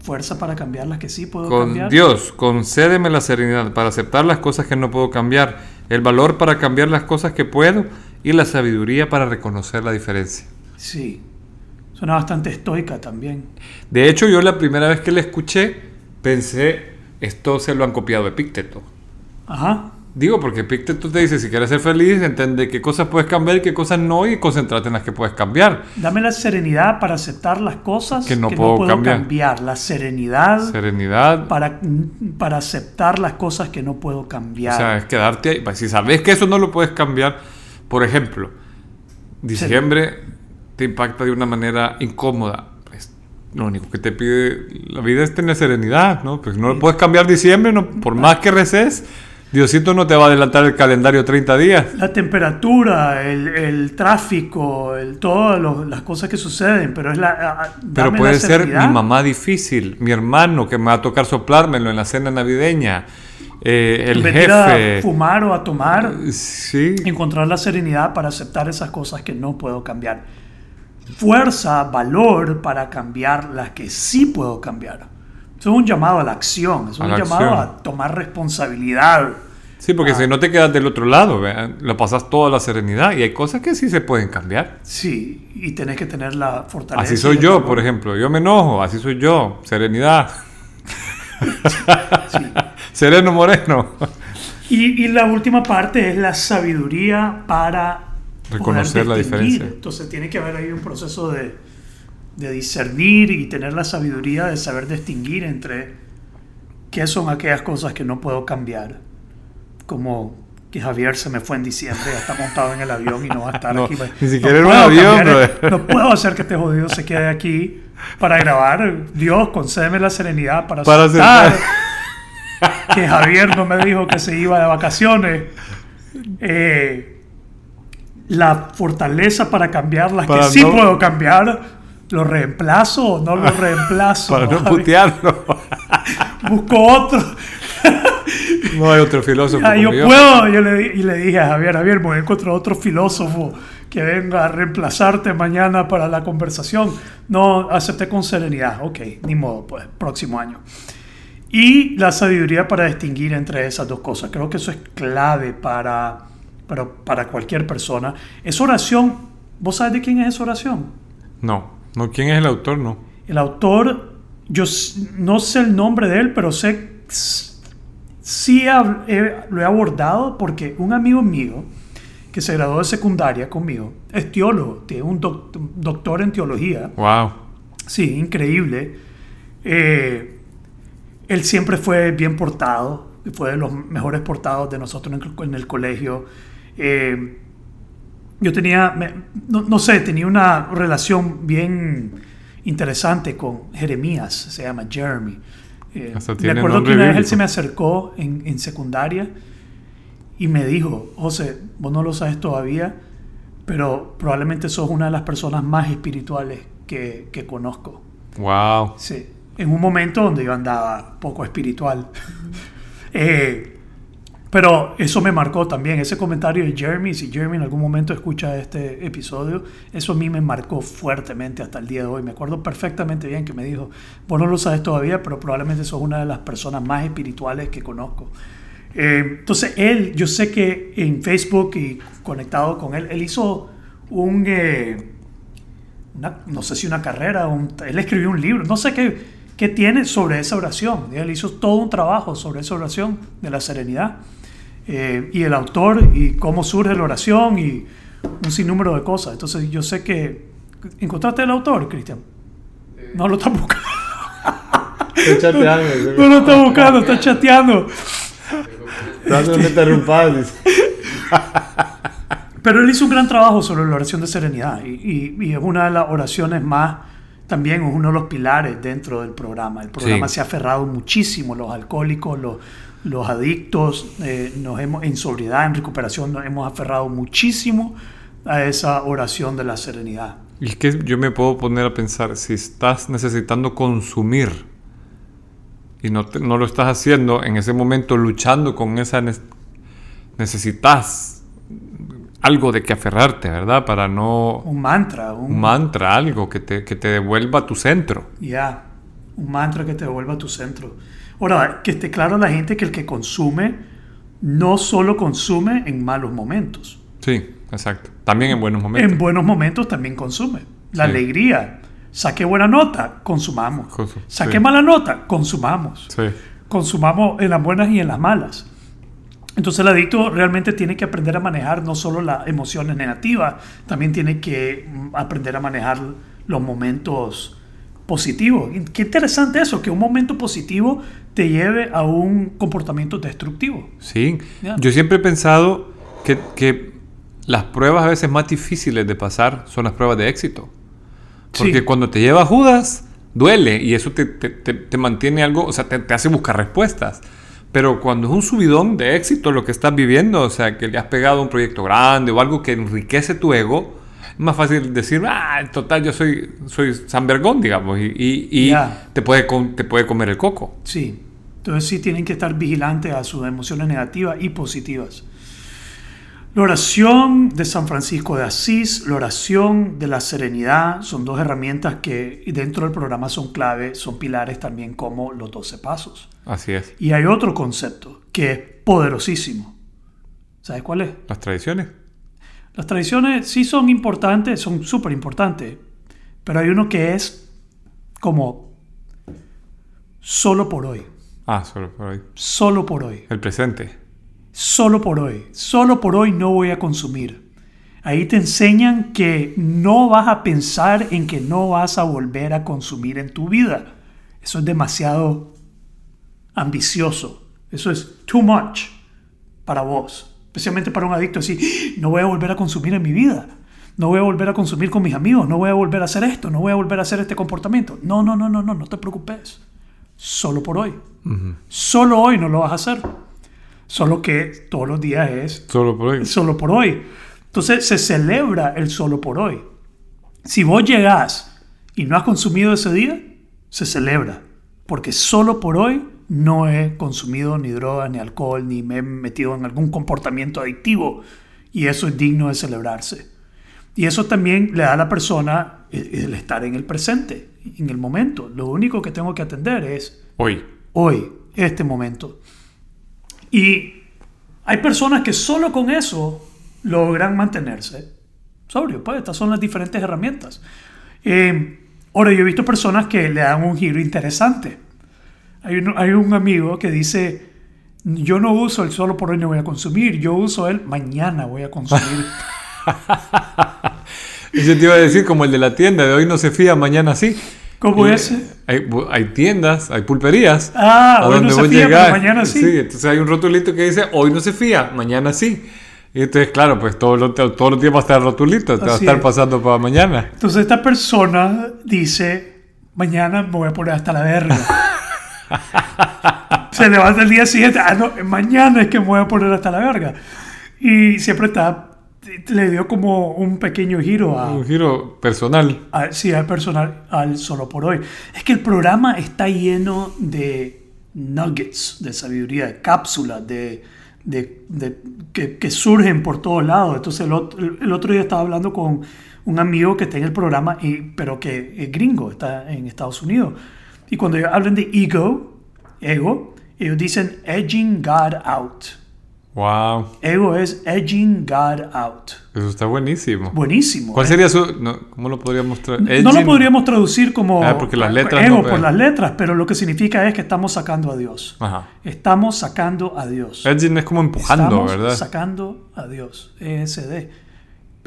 S1: Fuerza para cambiar las que sí puedo
S2: Con
S1: cambiar.
S2: Dios, concédeme la serenidad para aceptar las cosas que no puedo cambiar, el valor para cambiar las cosas que puedo y la sabiduría para reconocer la diferencia.
S1: Sí. Suena bastante estoica también.
S2: De hecho, yo la primera vez que la escuché pensé, esto se lo han copiado de Pícteto.
S1: Ajá.
S2: Digo, porque Pícteto te dice, si quieres ser feliz, entiende qué cosas puedes cambiar y qué cosas no, y concéntrate en las que puedes cambiar.
S1: Dame la serenidad para aceptar las cosas
S2: Que no puedo cambiar.
S1: La serenidad
S2: Serenidad.
S1: para, para aceptar las cosas que no puedo cambiar.
S2: O sea, es quedarte ahí. Si sabes que eso no lo puedes cambiar, por ejemplo, diciembre te impacta de una manera incómoda. Pues, lo único que te pide la vida es tener serenidad, ¿no? Pues no lo puedes cambiar diciembre, no, por más que reces, Diosito no te va a adelantar el calendario 30 días.
S1: la temperatura, el, el tráfico, el, todas las cosas que suceden, pero es la...
S2: Pero puede
S1: la
S2: ser mi mamá difícil, mi hermano que me va a tocar soplármelo en la cena navideña, eh, el
S1: En vez de ir a
S2: jefe.
S1: fumar o a tomar,
S2: Sí.
S1: encontrar la serenidad para aceptar esas cosas que no puedo cambiar. Fuerza, valor para cambiar las que sí puedo cambiar. Eso es un llamado a la acción, es
S2: A
S1: un
S2: la
S1: llamado
S2: acción.
S1: a tomar responsabilidad.
S2: Sí, porque
S1: Ah.
S2: si no te quedas del otro lado, lo pasas toda la serenidad y hay cosas que sí se pueden cambiar.
S1: Sí, y tenés que tener la fortaleza.
S2: Así soy yo, por ejemplo. Yo me enojo, así soy yo. Serenidad. Sereno Moreno.
S1: Y, y la última parte es la sabiduría para
S2: Reconocer la diferencia.
S1: Entonces tiene que haber ahí un proceso de, de discernir y tener la sabiduría de saber distinguir entre qué son aquellas cosas que no puedo cambiar. Como que Javier se me fue en diciembre, ya está montado en el avión y no va a estar
S2: No,
S1: aquí.
S2: ni siquiera era un
S1: puedo
S2: avión,
S1: el-. No puedo hacer que este jodido se quede aquí para grabar. Dios, concédeme la serenidad para,
S2: Para
S1: aceptar. que Javier no me dijo que se iba de vacaciones. Eh, la fortaleza para cambiar las
S2: Para
S1: que sí puedo cambiar. ¿Lo reemplazo o no lo reemplazo?
S2: Para no putearlo.
S1: Busco otro.
S2: No hay otro filósofo.
S1: Ah, yo puedo. Yo le, di- y le dije a Javier, Javier, voy a encontrar otro filósofo que venga a reemplazarte mañana para la conversación. No, acepté con serenidad. Ok, ni modo, pues, próximo año. Y la sabiduría para distinguir entre esas dos cosas. Creo que eso es clave para pero para cualquier persona. Esa oración, ¿vos sabes de quién es esa oración?
S2: No, no, ¿quién es el autor? No.
S1: El autor, yo no sé el nombre de él, pero sé, sí he- lo he abordado porque un amigo mío que se graduó de secundaria conmigo es teólogo, tiene un doc- doctor en teología.
S2: Wow.
S1: Sí, increíble. Eh, él siempre fue bien portado, fue de los mejores portados de nosotros en el, en el colegio. Eh, yo tenía, me- no, no sé, tenía una relación bien interesante con Jeremías, se llama Jeremy. Eh, me acuerdo que una vez él se me acercó en, en secundaria y me dijo, José, vos no lo sabes todavía, pero probablemente sos una de las personas más espirituales que, que conozco.
S2: Wow.
S1: Sí, en un momento donde yo andaba poco espiritual. Eh, pero eso me marcó también, ese comentario de Jeremy, si Jeremy en algún momento escucha este episodio, eso a mí me marcó fuertemente hasta el día de hoy. Me acuerdo perfectamente bien que me dijo, vos no lo sabes todavía, pero probablemente sos una de las personas más espirituales que conozco. Eh, entonces él, yo sé que en Facebook y conectado con él, él hizo un... eh, una- no sé si una carrera, él escribió un libro, no sé qué, qué tiene sobre esa oración. Él hizo todo un trabajo sobre esa oración de la serenidad. Eh, y el autor y cómo surge la oración y un sinnúmero de cosas. Entonces yo sé que... ¿Encontraste el autor, Cristian? No lo está buscando.
S4: Estoy chateando.
S1: No lo está buscando, está chateando. Pero él hizo un gran trabajo sobre la oración de serenidad y, y- y es una de las oraciones más, también es uno de los pilares dentro del programa. El programa
S2: Sí.
S1: se ha aferrado muchísimo, los alcohólicos, los, los adictos, eh, nos hemos, en sobriedad, en recuperación, nos hemos aferrado muchísimo a esa oración de la serenidad.
S2: Y es que yo me puedo poner a pensar, si estás necesitando consumir y no, te- no lo estás haciendo en ese momento luchando con esa... ne- necesitas algo de que aferrarte, ¿verdad? Para no...
S1: Un mantra, un,
S2: Un mantra, algo que te, que te devuelva a tu centro.
S1: Ya, un mantra que te devuelva a tu centro. Ahora, que esté claro a la gente que el que consume no solo consume en malos momentos.
S2: Sí, exacto. También en buenos momentos.
S1: En buenos momentos también consume. La
S2: Sí.
S1: alegría. Saqué buena nota, consumamos.
S2: Consu-
S1: Saqué
S2: sí.
S1: mala nota, consumamos.
S2: Sí.
S1: Consumamos en las buenas y en las malas. Entonces el adicto realmente tiene que aprender a manejar no solo las emociones negativas, también tiene que mm, aprender a manejar los momentos positivos. Y Qué interesante eso, que un momento positivo te lleve a un comportamiento destructivo.
S2: Sí. Yo siempre he pensado que, que las pruebas a veces más difíciles de pasar son las pruebas de éxito. Porque
S1: Sí.
S2: cuando te lleva Judas, duele y eso te, te- te- te mantiene algo, o sea, te, hace buscar respuestas. Pero cuando es un subidón de éxito lo que estás viviendo, o sea, que le has pegado a un proyecto grande o algo que enriquece tu ego, más fácil decir, ah, en total, yo soy, soy San Bergón, digamos, y, y- te, puede, te puede comer el coco.
S1: Sí. Entonces sí tienen que estar vigilantes a sus emociones negativas y positivas. La oración de San Francisco de Asís, la oración de la serenidad, son dos herramientas que dentro del programa son clave, son pilares también como los 12 pasos.
S2: Así es.
S1: Y hay otro concepto que es poderosísimo. ¿Sabes cuál es?
S2: Las tradiciones.
S1: Las tradiciones sí son importantes, son súper importantes, pero hay uno que es como solo por hoy,
S2: Ah, solo por hoy.
S1: solo por hoy.
S2: El presente.
S1: solo por hoy, solo por hoy no voy a consumir. Ahí te enseñan que no vas a pensar en que no vas a volver a consumir en tu vida. Eso es demasiado ambicioso. Eso es too much para vos. Especialmente para un adicto así, no voy a volver a consumir en mi vida. No voy a volver a consumir con mis amigos. No voy a volver a hacer esto. No voy a volver a hacer este comportamiento. No, no, no, no, no, no te preocupes. Solo por hoy. Solo hoy no lo vas a hacer. Solo que todos los días es
S2: Solo por hoy.
S1: solo por hoy. Entonces se celebra el solo por hoy. Si vos llegás y no has consumido ese día, se celebra. Porque solo por hoy no he consumido ni droga, ni alcohol, ni me he metido en algún comportamiento adictivo. Y eso es digno de celebrarse. Y eso también le da a la persona el estar en el presente, en el momento. Lo único que tengo que atender es
S2: Hoy.
S1: hoy, este momento. Y hay personas que solo con eso logran mantenerse sobrios. Pues estas son las diferentes herramientas. Eh, ahora, yo he visto personas que le dan un giro interesante. Hay un, hay un amigo que dice, yo no uso el solo por hoy no voy a consumir, yo uso el mañana voy a consumir.
S2: Eso te iba a decir como el de la tienda, de hoy no se fía, mañana sí.
S1: ¿Cómo
S2: Y,
S1: es?
S2: Hay, hay tiendas, hay pulperías.
S1: Ah,
S2: a
S1: hoy no
S2: donde
S1: se
S2: vos
S1: fía, pero mañana sí.
S2: entonces hay un rotulito que dice, hoy no se fía, mañana sí. Y entonces, claro, pues todos los, todos los días va a estar el rotulito, te va a estar
S1: es.
S2: pasando para mañana.
S1: Entonces esta persona dice, mañana me voy a poner hasta la verga. Se levanta el día siguiente, ah, no, mañana es que me voy a poner hasta la verga. Y siempre está, le dio como un pequeño giro a,
S2: Un giro personal.
S1: a- sí, al personal, al solo por hoy. Es que el programa está lleno de nuggets de sabiduría, de cápsulas, de, de- de- que, que surgen por todos lados. Entonces el otro, el otro día estaba hablando con un amigo que está en el programa, y, pero que es gringo, está en Estados Unidos. Y cuando ellos hablan de ego, ego, ellos dicen edging God out.
S2: Wow,
S1: Ego es edging God out.
S2: eso está buenísimo.
S1: Buenísimo.
S2: ¿Cuál
S1: ¿eh?
S2: sería su...? no, ¿Cómo lo podríamos traer?
S1: No lo podríamos traducir como
S2: Ah, porque las letras
S1: ego
S2: no
S1: por
S2: pegan.
S1: las letras, pero lo que significa es que estamos sacando a Dios.
S2: Ajá.
S1: Estamos sacando a Dios.
S2: Edging es como empujando,
S1: Estamos
S2: ¿verdad?
S1: sacando a Dios. ESD.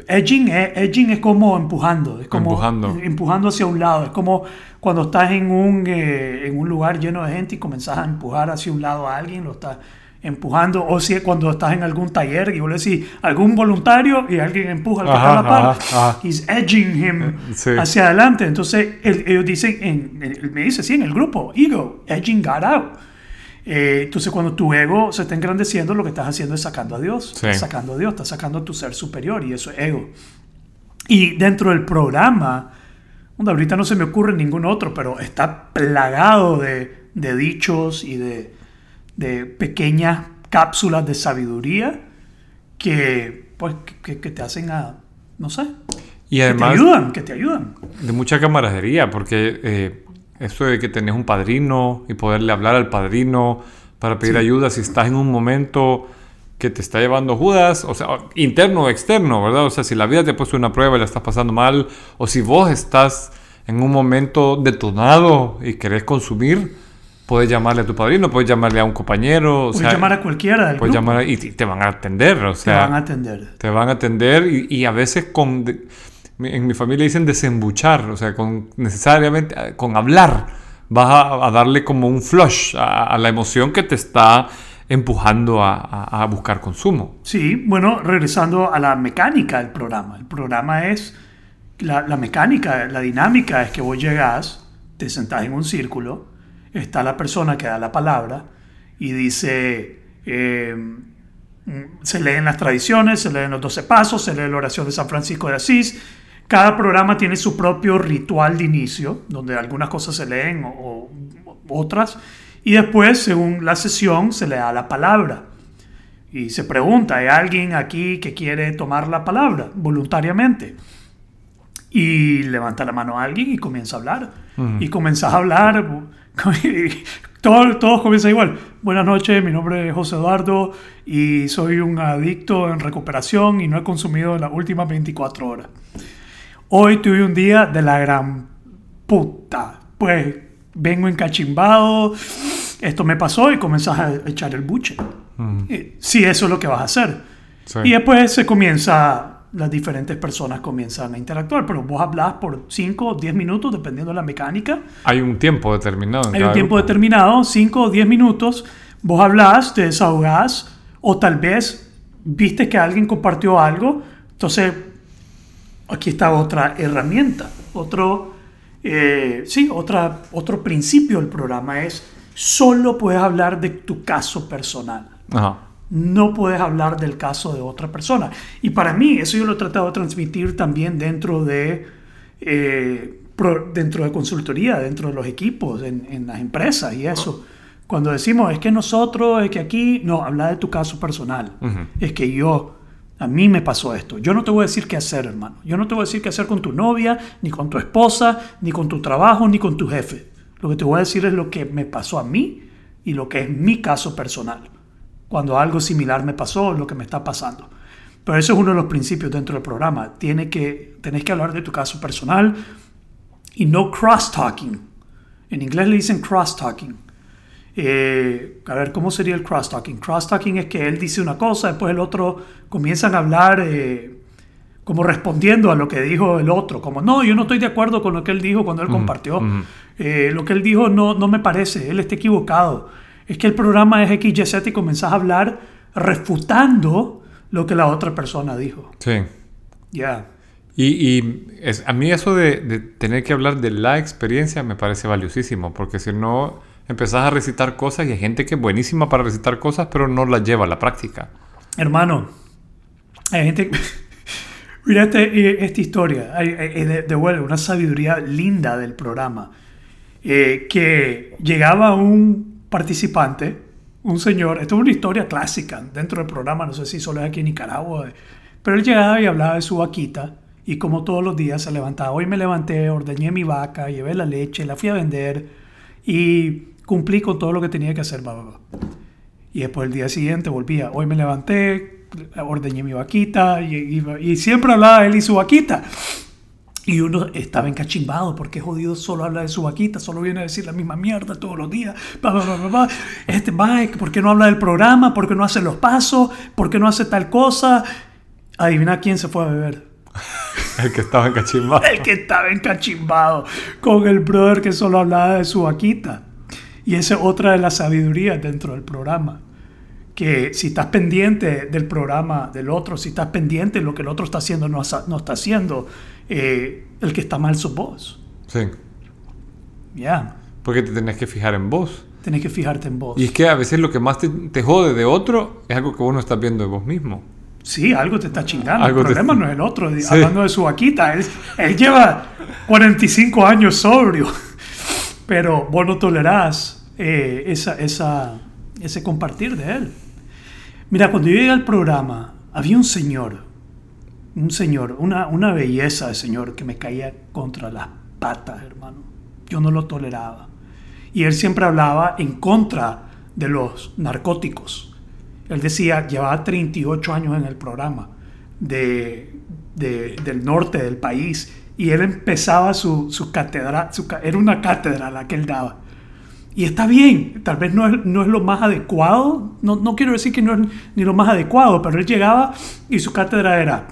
S1: Edging es, edging es como empujando, es como
S2: Empujando.
S1: empujando hacia un lado. Es como cuando estás en un, eh, en un lugar lleno de gente y comenzás a empujar hacia un lado a alguien, lo estás empujando. O si cuando estás en algún taller y vos le decís algún voluntario y alguien empuja al que
S2: Ajá,
S1: está a la par,
S2: ajá,
S1: he's edging him
S2: Sí.
S1: hacia adelante. Entonces él- ellos dicen, en, él me dice, sí, en el grupo, ego, edging God out. Eh, entonces, cuando tu ego se está engrandeciendo, lo que estás haciendo es sacando a Dios.
S2: Sí.
S1: Estás sacando a Dios, estás sacando a tu ser superior y eso es ego. Y dentro del programa, donde ahorita no se me ocurre ningún otro, pero está plagado de, de dichos y de, de pequeñas cápsulas de sabiduría que, pues, que, que te hacen a, no sé,
S2: Y
S1: que te
S2: además
S1: ayudan, que te ayudan.
S2: de mucha camaradería, porque eh, esto de que tenés un padrino y poderle hablar al padrino para pedir ayuda si estás en un momento que te está llevando Judas, o sea, interno o externo, ¿verdad? O sea, si la vida te ha puesto una prueba y la estás pasando mal, o si vos estás en un momento detonado y querés consumir, puedes llamarle a tu padrino, puedes llamarle a un compañero, o
S1: Puedes
S2: sea,
S1: llamar a cualquiera del
S2: puedes
S1: grupo,
S2: llamar a- y te te van a atender, o
S1: te
S2: sea,
S1: van a atender.
S2: te van a atender y, y a veces con de- en mi familia dicen desembuchar, o sea, con necesariamente eh, con hablar vas a, a darle como un flush a, a la emoción que te está empujando a, a- buscar consumo.
S1: Sí, bueno, regresando a la mecánica del programa. El programa es, la, la mecánica, la dinámica es que vos llegás, te sentás en un círculo, está la persona que da la palabra y dice, eh, mm, se leen las tradiciones, se leen los 12 pasos, se lee la oración de San Francisco de Asís. Cada programa tiene su propio ritual de inicio, donde algunas cosas se leen o, o otras. Y después, según la sesión, se le da la palabra. Y se pregunta, ¿hay alguien aquí que quiere tomar la palabra voluntariamente? Y levanta la mano a alguien y comienza a hablar. Y comenzás a hablar. Todos, todos comienzan igual. Buenas noches, mi nombre es José Eduardo y soy un adicto en recuperación y no he consumido en las últimas 24 horas. Hoy tuve un día de la gran puta. Pues vengo encachimbado, esto me pasó y comenzás a echar el buche. Eh, Si eso es lo que vas a hacer.
S2: Sí.
S1: Y después se comienza, las diferentes personas comienzan a interactuar, pero vos hablas por 5 o 10 minutos, dependiendo de la mecánica.
S2: Hay un tiempo determinado. en
S1: Hay un tiempo
S2: grupo.
S1: determinado, 5 o 10 minutos, vos hablas, te desahogás, o tal vez viste que alguien compartió algo, entonces aquí está otra herramienta, otro, eh, sí, otra, otro principio del programa es, solo puedes hablar de tu caso personal
S2: Ajá.
S1: no puedes hablar del caso de otra persona. Y para mí, eso yo lo he tratado de transmitir también dentro de, eh, pro- dentro de consultoría, dentro de los equipos, en, en las empresas y eso. Cuando decimos, es que nosotros, es que aquí, no, habla de tu caso personal. Es que yo, a mí me pasó esto. Yo no te voy a decir qué hacer, hermano. Yo no te voy a decir qué hacer con tu novia, ni con tu esposa, ni con tu trabajo, ni con tu jefe. Lo que te voy a decir es lo que me pasó a mí y lo que es mi caso personal cuando algo similar me pasó, lo que me está pasando. Pero eso es uno de los principios dentro del programa. Tiene que, que hablar de tu caso personal y no cross-talking. En inglés le dicen cross-talking. Eh, a ver, ¿cómo sería el cross-talking? Cross-talking es que él dice una cosa, después el otro comienzan a hablar eh, como respondiendo a lo que dijo el otro. Como, no, yo no estoy de acuerdo con lo que él dijo cuando él compartió. Eh, lo que él dijo no, no me parece, él está equivocado. Es que el programa es XYZ y comenzás a hablar refutando lo que la otra persona dijo.
S2: Sí.
S1: Ya.
S2: Y, y es, a mí eso de, de tener que hablar de la experiencia me parece valiosísimo, porque si no empezás a recitar cosas y hay gente que es buenísima para recitar cosas, pero no las lleva a la práctica.
S1: Hermano, hay gente... Mira este- esta historia, hay, hay- de, vuelta, una sabiduría linda del programa, eh, que llegaba un participante, un señor, esto es una historia clásica dentro del programa, no sé si solo es aquí en Nicaragua, eh, pero él llegaba y hablaba de su vaquita y como todos los días se levantaba, hoy me levanté, ordeñé mi vaca, llevé la leche, la fui a vender y cumplí con todo lo que tenía que hacer, bla, bla, bla. Y después el día siguiente volvía. Hoy me levanté, ordeñé mi vaquita y, iba- y siempre hablaba él y su vaquita. Y uno estaba encachimbado porque jodido solo habla de su vaquita, solo viene a decir la misma mierda todos los días. Bla, bla, bla, bla, bla. Este Mike, ¿por qué no habla del programa? ¿Por qué no hace los pasos? ¿Por qué no hace tal cosa? Adivina quién se fue a beber.
S2: El que estaba encachimbado.
S1: El que estaba encachimbado con el brother que solo hablaba de su vaquita. Y esa es otra de las sabidurías dentro del programa. Que si estás pendiente del programa del otro, si estás pendiente de lo que el otro está haciendo no, no está haciendo, eh, el que está mal sos vos.
S2: Sí.
S1: Ya,
S2: Porque te tenés que fijar en vos.
S1: tenés que fijarte en vos.
S2: Y es que a veces lo que más te, te jode de otro es algo que vos no estás viendo de vos mismo.
S1: Sí, algo te está chingando.
S2: Algo
S1: el
S2: te-
S1: problema no es el otro.
S2: Sí.
S1: Hablando de su vaquita, él, él lleva 45 años sobrio, pero vos no tolerás eh, esa, esa, ese compartir de él. Mira, cuando yo llegué al programa, había un señor, un señor, una, una belleza de señor que me caía contra las patas, hermano. Yo no lo toleraba. Y él siempre hablaba en contra de los narcóticos. Él decía, llevaba 38 años en el programa de, de- del norte del país y él empezaba su, su cátedra, su era una cátedra la que él daba. Y está bien, tal vez no es, no es lo más adecuado, no, no quiero decir que no es ni lo más adecuado, pero él llegaba y su cátedra era,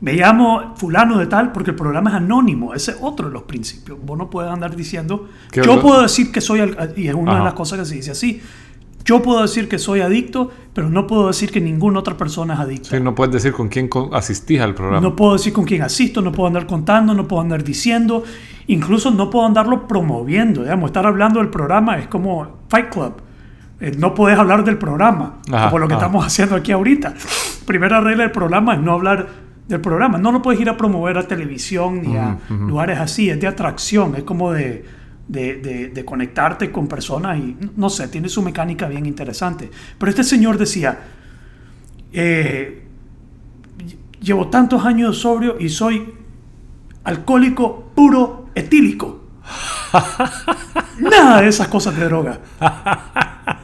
S1: me llamo fulano de tal porque el programa es anónimo, ese es otro de los principios. Vos no puedes andar diciendo,
S2: ¿Qué
S1: yo puedo decir que soy, y es una de las cosas que se dice así, yo puedo decir que soy adicto, pero no puedo decir que ninguna otra persona es adicta.
S2: Sí, no puedes decir con quién asistís al programa.
S1: No puedo decir con quién asisto, no puedo andar contando, no puedo andar diciendo, incluso no puedo andarlo promoviendo. Digamos, estar hablando del programa es como Fight Club. Eh, no puedes hablar del programa,
S2: Ajá,
S1: como lo que
S2: ajá.
S1: estamos haciendo aquí ahorita. Primera regla del programa es no hablar del programa. No lo puedes ir a promover a televisión ni a lugares así. Es de atracción, es como de, de, de- conectarte con personas y no sé, tiene su mecánica bien interesante. Pero este señor decía, eh, llevo tantos años sobrio y soy alcohólico puro etílico. Nada de esas cosas de droga.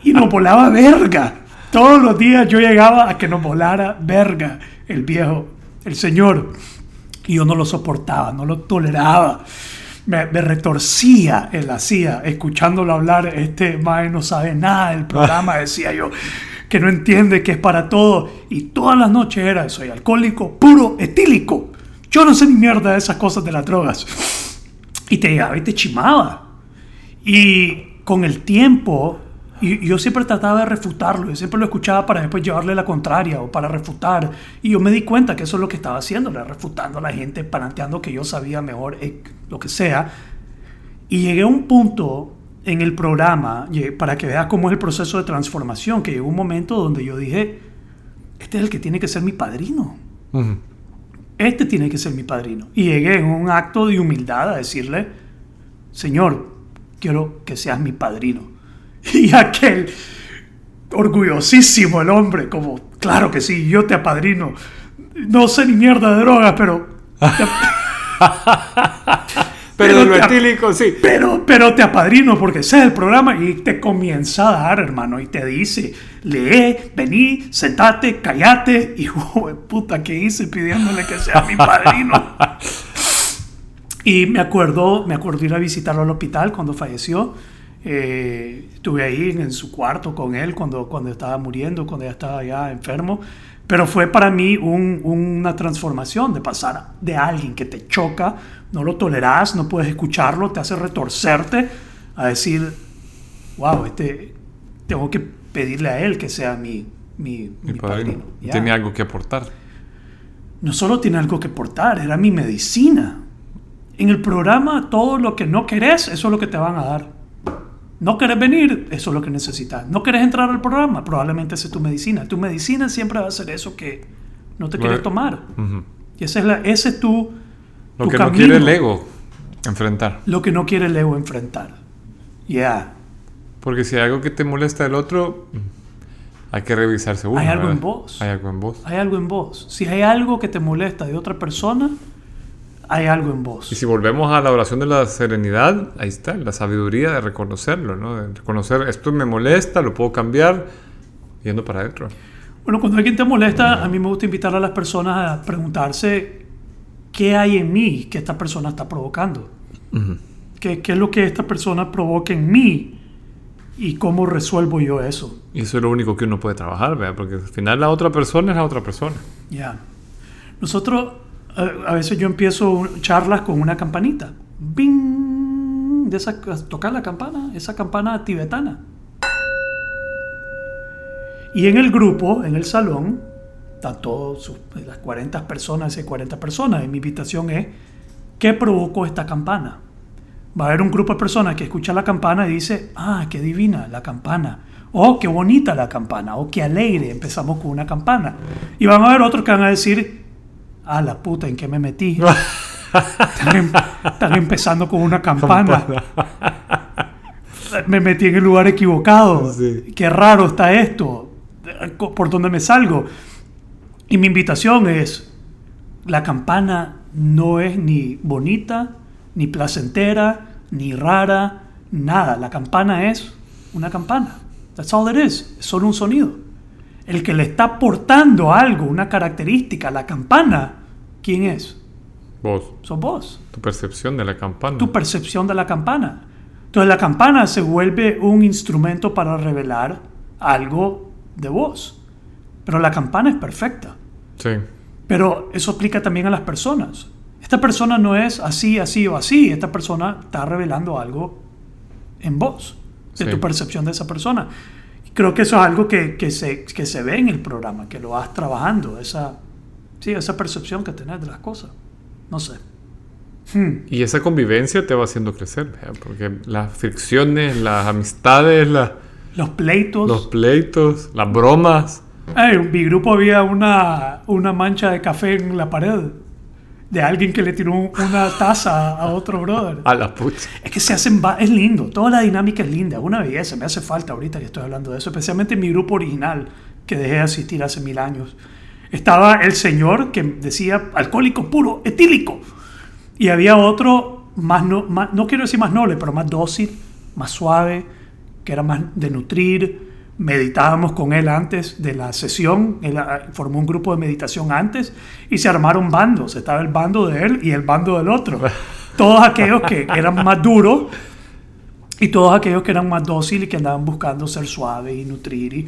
S1: Y nos volaba verga. Todos los días yo llegaba a que nos volara verga el viejo, el señor. Y yo no lo soportaba, no lo toleraba. Me, me retorcía en la silla escuchándolo hablar. Este mae no sabe nada del programa, decía yo, que no entiende que es para todo. Y todas las noches era, soy alcohólico puro etílico. Yo no sé ni mierda de esas cosas de las drogas. Y te llegaba y te chimaba. Y con el tiempo, y yo siempre trataba de refutarlo, yo siempre lo escuchaba para después llevarle la contraria o para refutar. Y yo me di cuenta que eso es lo que estaba haciendo, refutando a la gente, planteando que yo sabía mejor eh, lo que sea. Y llegué a un punto en el programa, para que veas cómo es el proceso de transformación, que llegó un momento donde yo dije, este es el que tiene que ser mi padrino este tiene que ser mi padrino. Y llegué en un acto de humildad a decirle, Señor, quiero que seas mi padrino. Y aquel, orgullosísimo el hombre, como, claro que sí, yo te apadrino. No sé ni mierda de drogas, pero...
S2: Pero
S1: te,
S2: etílico, sí.
S1: pero, pero te apadrino porque ese es el programa y te comienza a dar, hermano, y te dice, lee, vení, sentate, callate, y de puta, ¿qué hice pidiéndole que sea mi padrino? y me acuerdo, me acuerdo ir a visitarlo al hospital cuando falleció. Eh, estuve ahí en su cuarto con él cuando, cuando estaba muriendo, cuando ya estaba ya enfermo. Pero fue para mí un- una transformación de pasar de alguien que te choca, no lo toleras, no puedes escucharlo, te hace retorcerte, a decir, wow, este, tengo que pedirle a él que sea mi, mi,
S2: Mi
S1: mi
S2: padrino.
S1: padrino.
S2: Tiene algo que aportar.
S1: No solo tiene algo que aportar, era mi medicina. En el programa, todo lo que no querés, eso es lo que te van a dar. No querés venir, eso es lo que necesitas. No querés entrar al programa, probablemente esa es tu medicina. Tu medicina siempre va a ser eso que no te quieres tomar. Y ese es, la, ese es tu,
S2: Lo
S1: tu
S2: que no quiere el ego enfrentar.
S1: Lo que no quiere el ego enfrentar. Ya.
S2: Porque si hay algo que te molesta del otro, hay que revisarse uno.
S1: Hay algo
S2: ¿verdad?
S1: en vos.
S2: Hay algo en vos.
S1: Hay algo en vos. Si hay algo que te molesta de otra persona, hay algo en vos.
S2: Y si volvemos a la oración de la serenidad, ahí está, la sabiduría de reconocerlo, ¿no? De reconocer, esto me molesta, lo puedo cambiar, yendo para adentro.
S1: Bueno, cuando alguien te molesta, a mí me gusta invitar a las personas a preguntarse qué hay en mí que esta persona está provocando. ¿Qué, qué es lo que esta persona provoca en mí? ¿Y cómo resuelvo yo eso?
S2: Y eso es lo único que uno puede trabajar, ¿verdad? Porque al final la otra persona es la otra persona.
S1: Ya. Nosotros, a, veces yo empiezo charlas con una campanita. ¡Bing! De esa, tocar la campana, esa campana tibetana. Y en el grupo, en el salón, están todos sus- las 40 personas y 40 personas. Y mi invitación es, ¿qué provocó esta campana? Va a haber un grupo de personas que escucha la campana y dice, ah, qué divina la campana. Oh, qué bonita la campana. Oh, qué alegre. Empezamos con una campana. Y van a haber otros que van a decir, ah, la puta, ¿en qué me metí? están, em- están empezando con una campana. Me metí en el lugar equivocado.
S2: Sí.
S1: Qué raro está esto. ¿Por dónde me salgo? Y mi invitación es, la campana no es ni bonita, ni placentera, ni rara, nada. La campana es una campana. That's all it is. Es solo un sonido. El que le está aportando algo, una característica a la campana, ¿quién es?
S2: Vos,
S1: Sos vos.
S2: tu percepción de la campana.
S1: Tu percepción de la campana. Entonces la campana se vuelve un instrumento para revelar algo de vos. Pero la campana es perfecta.
S2: Sí.
S1: Pero eso aplica también a las personas. Esta persona no es así, así o así. Esta persona está revelando algo en vos, de
S2: Sí.
S1: tu percepción de esa persona. Creo que eso es algo que, que se, que se ve en el programa, que lo vas trabajando, esa, sí, esa percepción que tenés de las cosas. No sé. Hmm.
S2: Y esa convivencia te va haciendo crecer, ¿verdad? porque las fricciones, las amistades, la-
S1: Los pleitos.
S2: los pleitos, las bromas.
S1: Ay, en mi grupo había una, una mancha de café en la pared de alguien que le tiró un- una taza a otro brother.
S2: A la puta.
S1: Es que se hacen, es lindo, toda la dinámica es linda, una belleza, me hace falta ahorita que estoy hablando de eso, especialmente en mi grupo original que dejé de asistir hace mil años. Estaba el señor que decía alcohólico puro, etílico, y había otro más no, más- no quiero decir más noble, pero más dócil, más suave, que era más de nutrir. Meditábamos con él antes de la sesión, él ah, formó un grupo de meditación antes y se armaron bandos. Estaba el bando de él y el bando del otro. Todos aquellos que eran más duros y todos aquellos que eran más dóciles y que andaban buscando ser suaves y nutrir y,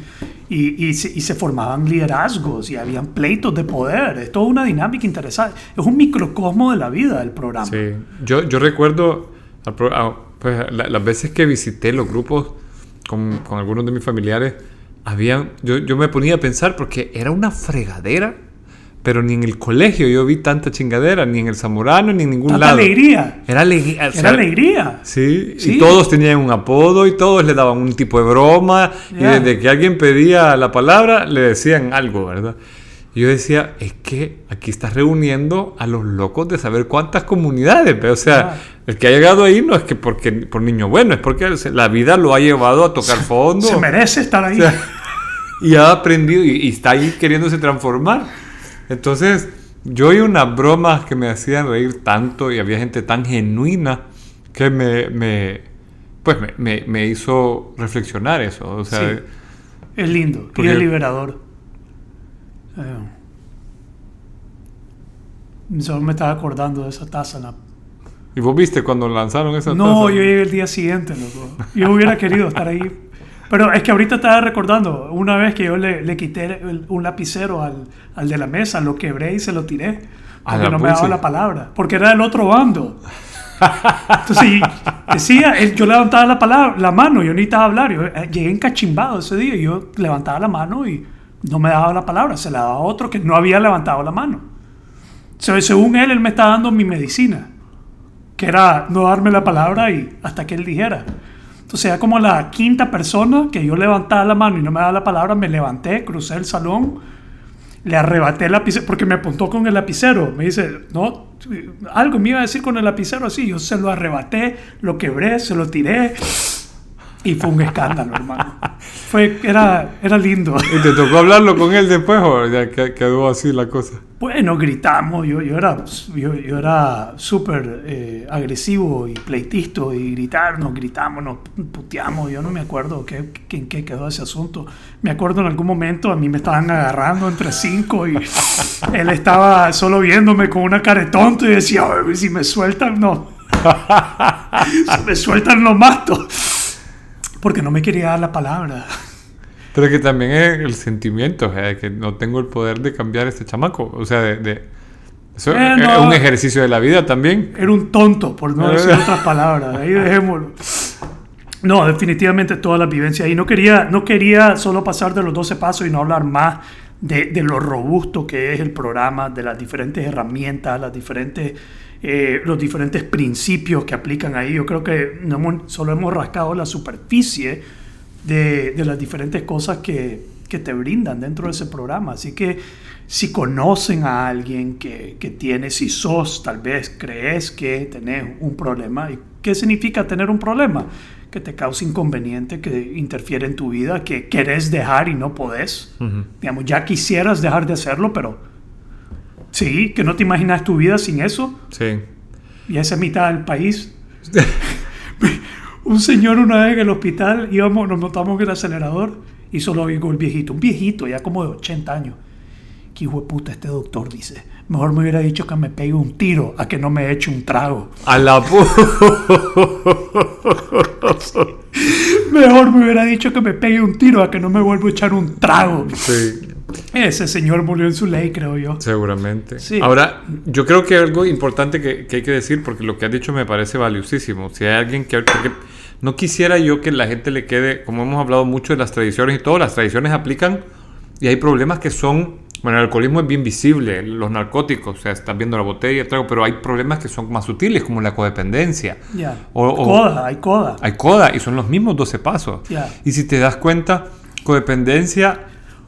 S1: y, y se, y se formaban liderazgos y habían pleitos de poder. Es toda una dinámica interesante. Es un microcosmo de la vida del programa.
S2: Sí. Yo, yo recuerdo al pro- a- pues, la- las veces que visité los grupos con, con algunos de mis familiares, habían, yo, yo me ponía a pensar porque era una fregadera, pero ni en el colegio yo vi tanta chingadera, ni en el Zamorano, ni en ningún
S1: Tanta
S2: lado.
S1: alegría.
S2: Era alegría. o
S1: Era alegría.
S2: Sí,
S1: Sí.
S2: y todos tenían un apodo y todos le daban un tipo de broma. Y desde que alguien pedía la palabra, le decían algo, ¿verdad? Yo decía, es que aquí estás reuniendo a los locos de saber cuántas comunidades. O sea, el que ha llegado ahí no es que porque por niño bueno, es porque la vida lo ha llevado a tocar fondo.
S1: Se merece estar ahí.
S2: O sea, y ha aprendido y, y está ahí queriéndose transformar. Entonces, Yo oí unas bromas que me hacían reír tanto y había gente tan genuina que me, me pues me, me- me hizo reflexionar eso. O sea,
S1: Sí. Es lindo y es liberador. Eh, solo me estaba acordando de esa taza. en la-
S2: ¿y vos viste cuando lanzaron esa
S1: No,
S2: taza?
S1: yo llegué el día siguiente, loco. Yo hubiera querido estar ahí. Pero es que ahorita estaba recordando, una vez que yo le, le quité el- un lapicero al, al de la mesa, lo quebré y se lo tiré. Porque no me daba la palabra. Porque era del otro bando. Entonces, decía, yo levantaba la, palabra, la mano, yo necesitaba hablar. Yo eh, llegué encachimbado ese día y yo levantaba la mano y no me daba la palabra. Se la daba a otro que no había levantado la mano. So, según él, él me estaba dando mi medicina que era no darme la palabra y hasta que él dijera. Entonces, ya como la quinta persona que yo levantaba la mano y no me daba la palabra, me levanté, crucé el salón, le arrebaté el lapicero, porque me apuntó con el lapicero. Me dice, no, algo me iba a decir con el lapicero así. Yo se lo arrebaté, lo quebré, se lo tiré. Y fue un escándalo, hermano. Fue, era, era lindo.
S2: ¿Y te tocó hablarlo con él después o ya que- quedó así la cosa?
S1: Bueno, gritamos, yo, yo era yo, yo era súper eh, agresivo y pleitisto y gritar, nos gritamos, nos puteamos, yo no me acuerdo qué, qué- en qué quedó ese asunto. Me acuerdo en algún momento a mí me estaban agarrando entre cinco y él estaba solo viéndome con una cara de tonto y decía, "Ay, si me sueltan, no. si me sueltan, lo mato. Porque no me quería dar la palabra.
S2: Pero que también es el sentimiento, o sea, de que no tengo el poder de cambiar este chamaco. O sea, de... de- eso
S1: Eh,
S2: es un ejercicio de la vida también.
S1: Era un tonto, por no decir otras palabras. Ahí dejémoslo. No, definitivamente toda la vivencia. Y no quería, no quería solo pasar de los 12 pasos y no hablar más de, de lo robusto que es el programa, de las diferentes herramientas, las diferentes, eh, los diferentes principios que aplican ahí. Yo creo que no hemos- solo hemos rascado la superficie de, de las diferentes cosas que, que te brindan dentro de ese programa. Así que si conocen a alguien que, que tiene, si sos, tal vez crees que tenés un problema. ¿Y qué significa tener un problema? Que te causa inconveniente, que interfiere en tu vida, que querés dejar y no podés.
S2: Ujú.
S1: Digamos, ya quisieras dejar de hacerlo, pero sí, que no te imaginas tu vida sin eso
S2: Sí.
S1: y esa mitad del país. un señor una vez en el hospital, íbamos, nos montamos en el acelerador y solo oigo el viejito, un viejito ya como de 80 años. Que hijo de puta este doctor dice, mejor me hubiera dicho que me pegue un tiro a que no me eche un trago.
S2: A la.
S1: Mejor me hubiera dicho que me pegue un tiro a que no me vuelva a echar un trago.
S2: sí,
S1: Ese señor murió en su ley, creo yo.
S2: seguramente.
S1: Sí.
S2: Ahora, yo creo que algo importante que, que hay que decir, porque lo que has dicho me parece valiosísimo. Si hay alguien que... porque no quisiera yo que la gente le quede, como hemos hablado mucho de las tradiciones y todo, las tradiciones aplican y hay problemas que son... Bueno, el alcoholismo es bien visible, los narcóticos, o sea, estás viendo la botella, el trago, pero hay problemas que son más sutiles, como la codependencia.
S1: Ya.
S2: O- o-
S1: coda, hay coda.
S2: Hay coda y son los mismos 12 pasos.
S1: Ya.
S2: Y si te das cuenta, codependencia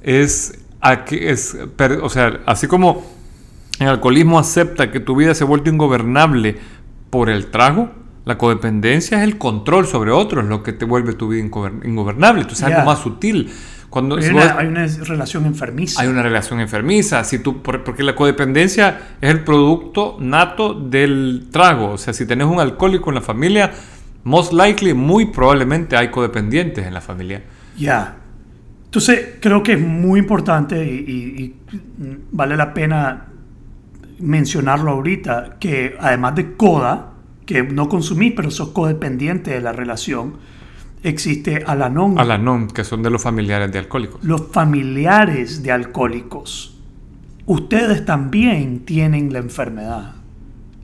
S2: es, a que- es o sea, así como el alcoholismo acepta que tu vida se vuelve ingobernable por el trago, la codependencia es el control sobre otros lo que te vuelve tu vida ingober- ingobernable. Entonces es
S1: Ya.
S2: algo más sutil. Cuando,
S1: Hay
S2: si
S1: una,
S2: vos-
S1: hay una relación enfermiza.
S2: hay una relación enfermiza, si tú, por- porque la codependencia es el producto nato del trago. O sea, si tenés un alcohólico en la familia, most likely, muy probablemente hay codependientes en la familia.
S1: Ya. Entonces, creo que es muy importante y, y- y vale la pena mencionarlo ahorita, que además de coda, que no consumís, pero sos codependiente de la relación, existe Alanon.
S2: Alanon, que son de los familiares de alcohólicos.
S1: Los familiares de alcohólicos, ustedes también tienen la enfermedad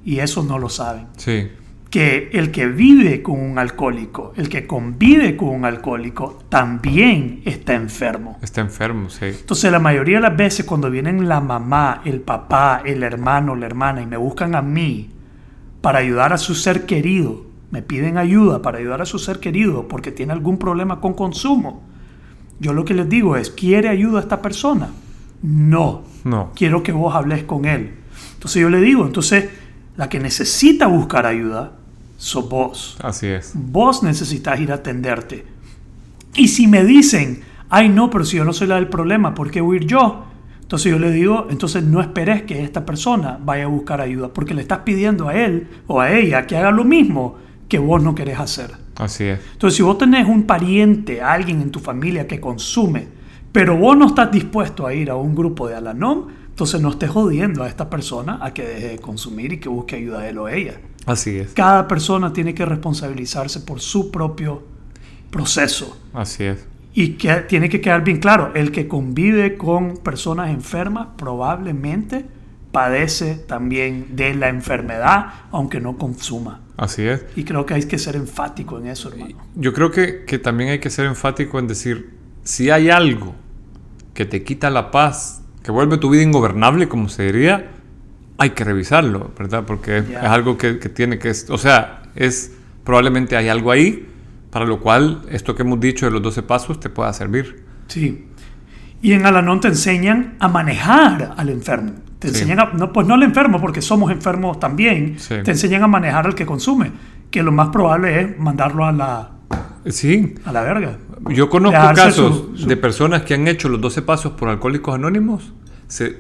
S1: y eso no lo saben.
S2: Sí,
S1: que el que vive con un alcohólico, el que convive con un alcohólico, también está enfermo.
S2: está enfermo, sí.
S1: Entonces la mayoría de las veces cuando vienen la mamá, el papá, el hermano, la hermana y me buscan a mí para ayudar a su ser querido, me piden ayuda para ayudar a su ser querido porque tiene algún problema con consumo, yo lo que les digo es, ¿quiere ayuda a esta persona? No
S2: No.
S1: quiero que vos hables con él. Entonces yo le digo, entonces la que necesita buscar ayuda sos vos.
S2: Así es.
S1: Vos necesitas ir a atenderte. Y si me dicen, ay no, pero si yo no soy la del problema, ¿por qué huir yo? Entonces yo le digo, entonces no esperes que esta persona vaya a buscar ayuda, porque le estás pidiendo a él o a ella que haga lo mismo que vos no querés hacer.
S2: Así es.
S1: Entonces si vos tenés un pariente, alguien en tu familia que consume, pero vos no estás dispuesto a ir a un grupo de Alanom, entonces no estés jodiendo a esta persona a que deje de consumir y que busque ayuda a él o a ella.
S2: Así es.
S1: Cada persona tiene que responsabilizarse por su propio proceso.
S2: Así es.
S1: Y que tiene que quedar bien claro, el que convive con personas enfermas probablemente padece también de la enfermedad, aunque no consuma.
S2: Así es.
S1: Y creo que hay que ser enfático en eso, hermano.
S2: Yo creo que, que también hay que ser enfático en decir, si hay algo que te quita la paz, que vuelve tu vida ingobernable, como se diría, hay que revisarlo, ¿verdad? Porque es,
S1: Ya.
S2: es algo que, que tiene que... O sea, es probablemente hay algo ahí para lo cual esto que hemos dicho de los 12 pasos te pueda servir.
S1: Sí. Y en Alanón te enseñan a manejar al enfermo. Te
S2: Sí.
S1: enseñan a, no, pues no al enfermo, porque somos enfermos también.
S2: Sí.
S1: Te enseñan a manejar al que consume. Que lo más probable es mandarlo a la,
S2: Sí,
S1: a la verga.
S2: Yo conozco
S1: Dejarse
S2: casos
S1: su- su-
S2: de personas que han hecho los 12 pasos por alcohólicos anónimos, se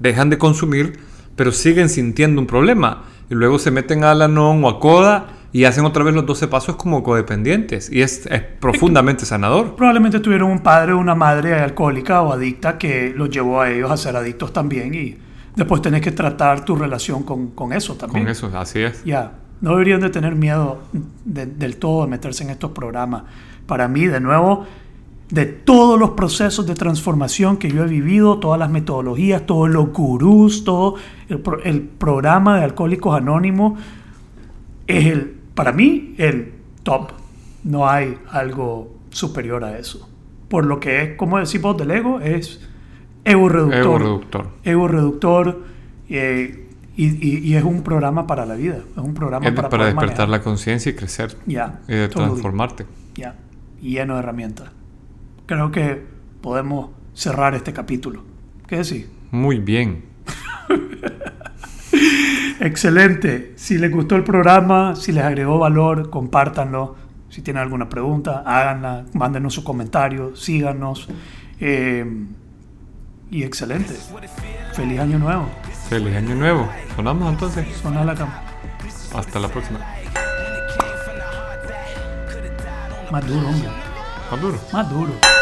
S2: dejan de consumir, pero siguen sintiendo un problema. Y luego se meten a Alanon o a Coda y hacen otra vez los 12 pasos como codependientes. Y es, es profundamente sanador.
S1: Probablemente tuvieron un padre o una madre alcohólica o adicta que los llevó a ellos a ser adictos también. Y después tenés que tratar tu relación con, con eso también.
S2: Con eso, así es.
S1: Ya, no deberían de tener miedo de- del todo de meterse en estos programas. Para mí, de nuevo, de todos los procesos de transformación que yo he vivido, todas las metodologías, todos los gurús, todo el, pro- el programa de Alcohólicos Anónimos, es el, para mí, el top. No hay algo superior a eso. Por lo que es, como decimos del ego, es ego reductor
S2: Ego reductor.
S1: ego reductor eh, y, y- y es un programa para la vida. Es un programa
S2: Es
S1: para,
S2: despertar
S1: manejar.
S2: la conciencia y crecer.
S1: Ya,
S2: Y de
S1: totally.
S2: transformarte.
S1: Ya, y lleno de herramientas. Creo que podemos cerrar este capítulo. ¿Qué decís?
S2: Muy bien.
S1: Excelente. Si les gustó el programa, si les agregó valor, compártanlo. Si tienen alguna pregunta, háganla, mándenos su comentario, síganos. Eh, y excelente. Feliz año nuevo.
S2: Feliz año nuevo. Sonamos entonces.
S1: Sona la cama.
S2: Hasta la próxima.
S1: Más duro, hombre.
S2: Más duro.
S1: Más duro.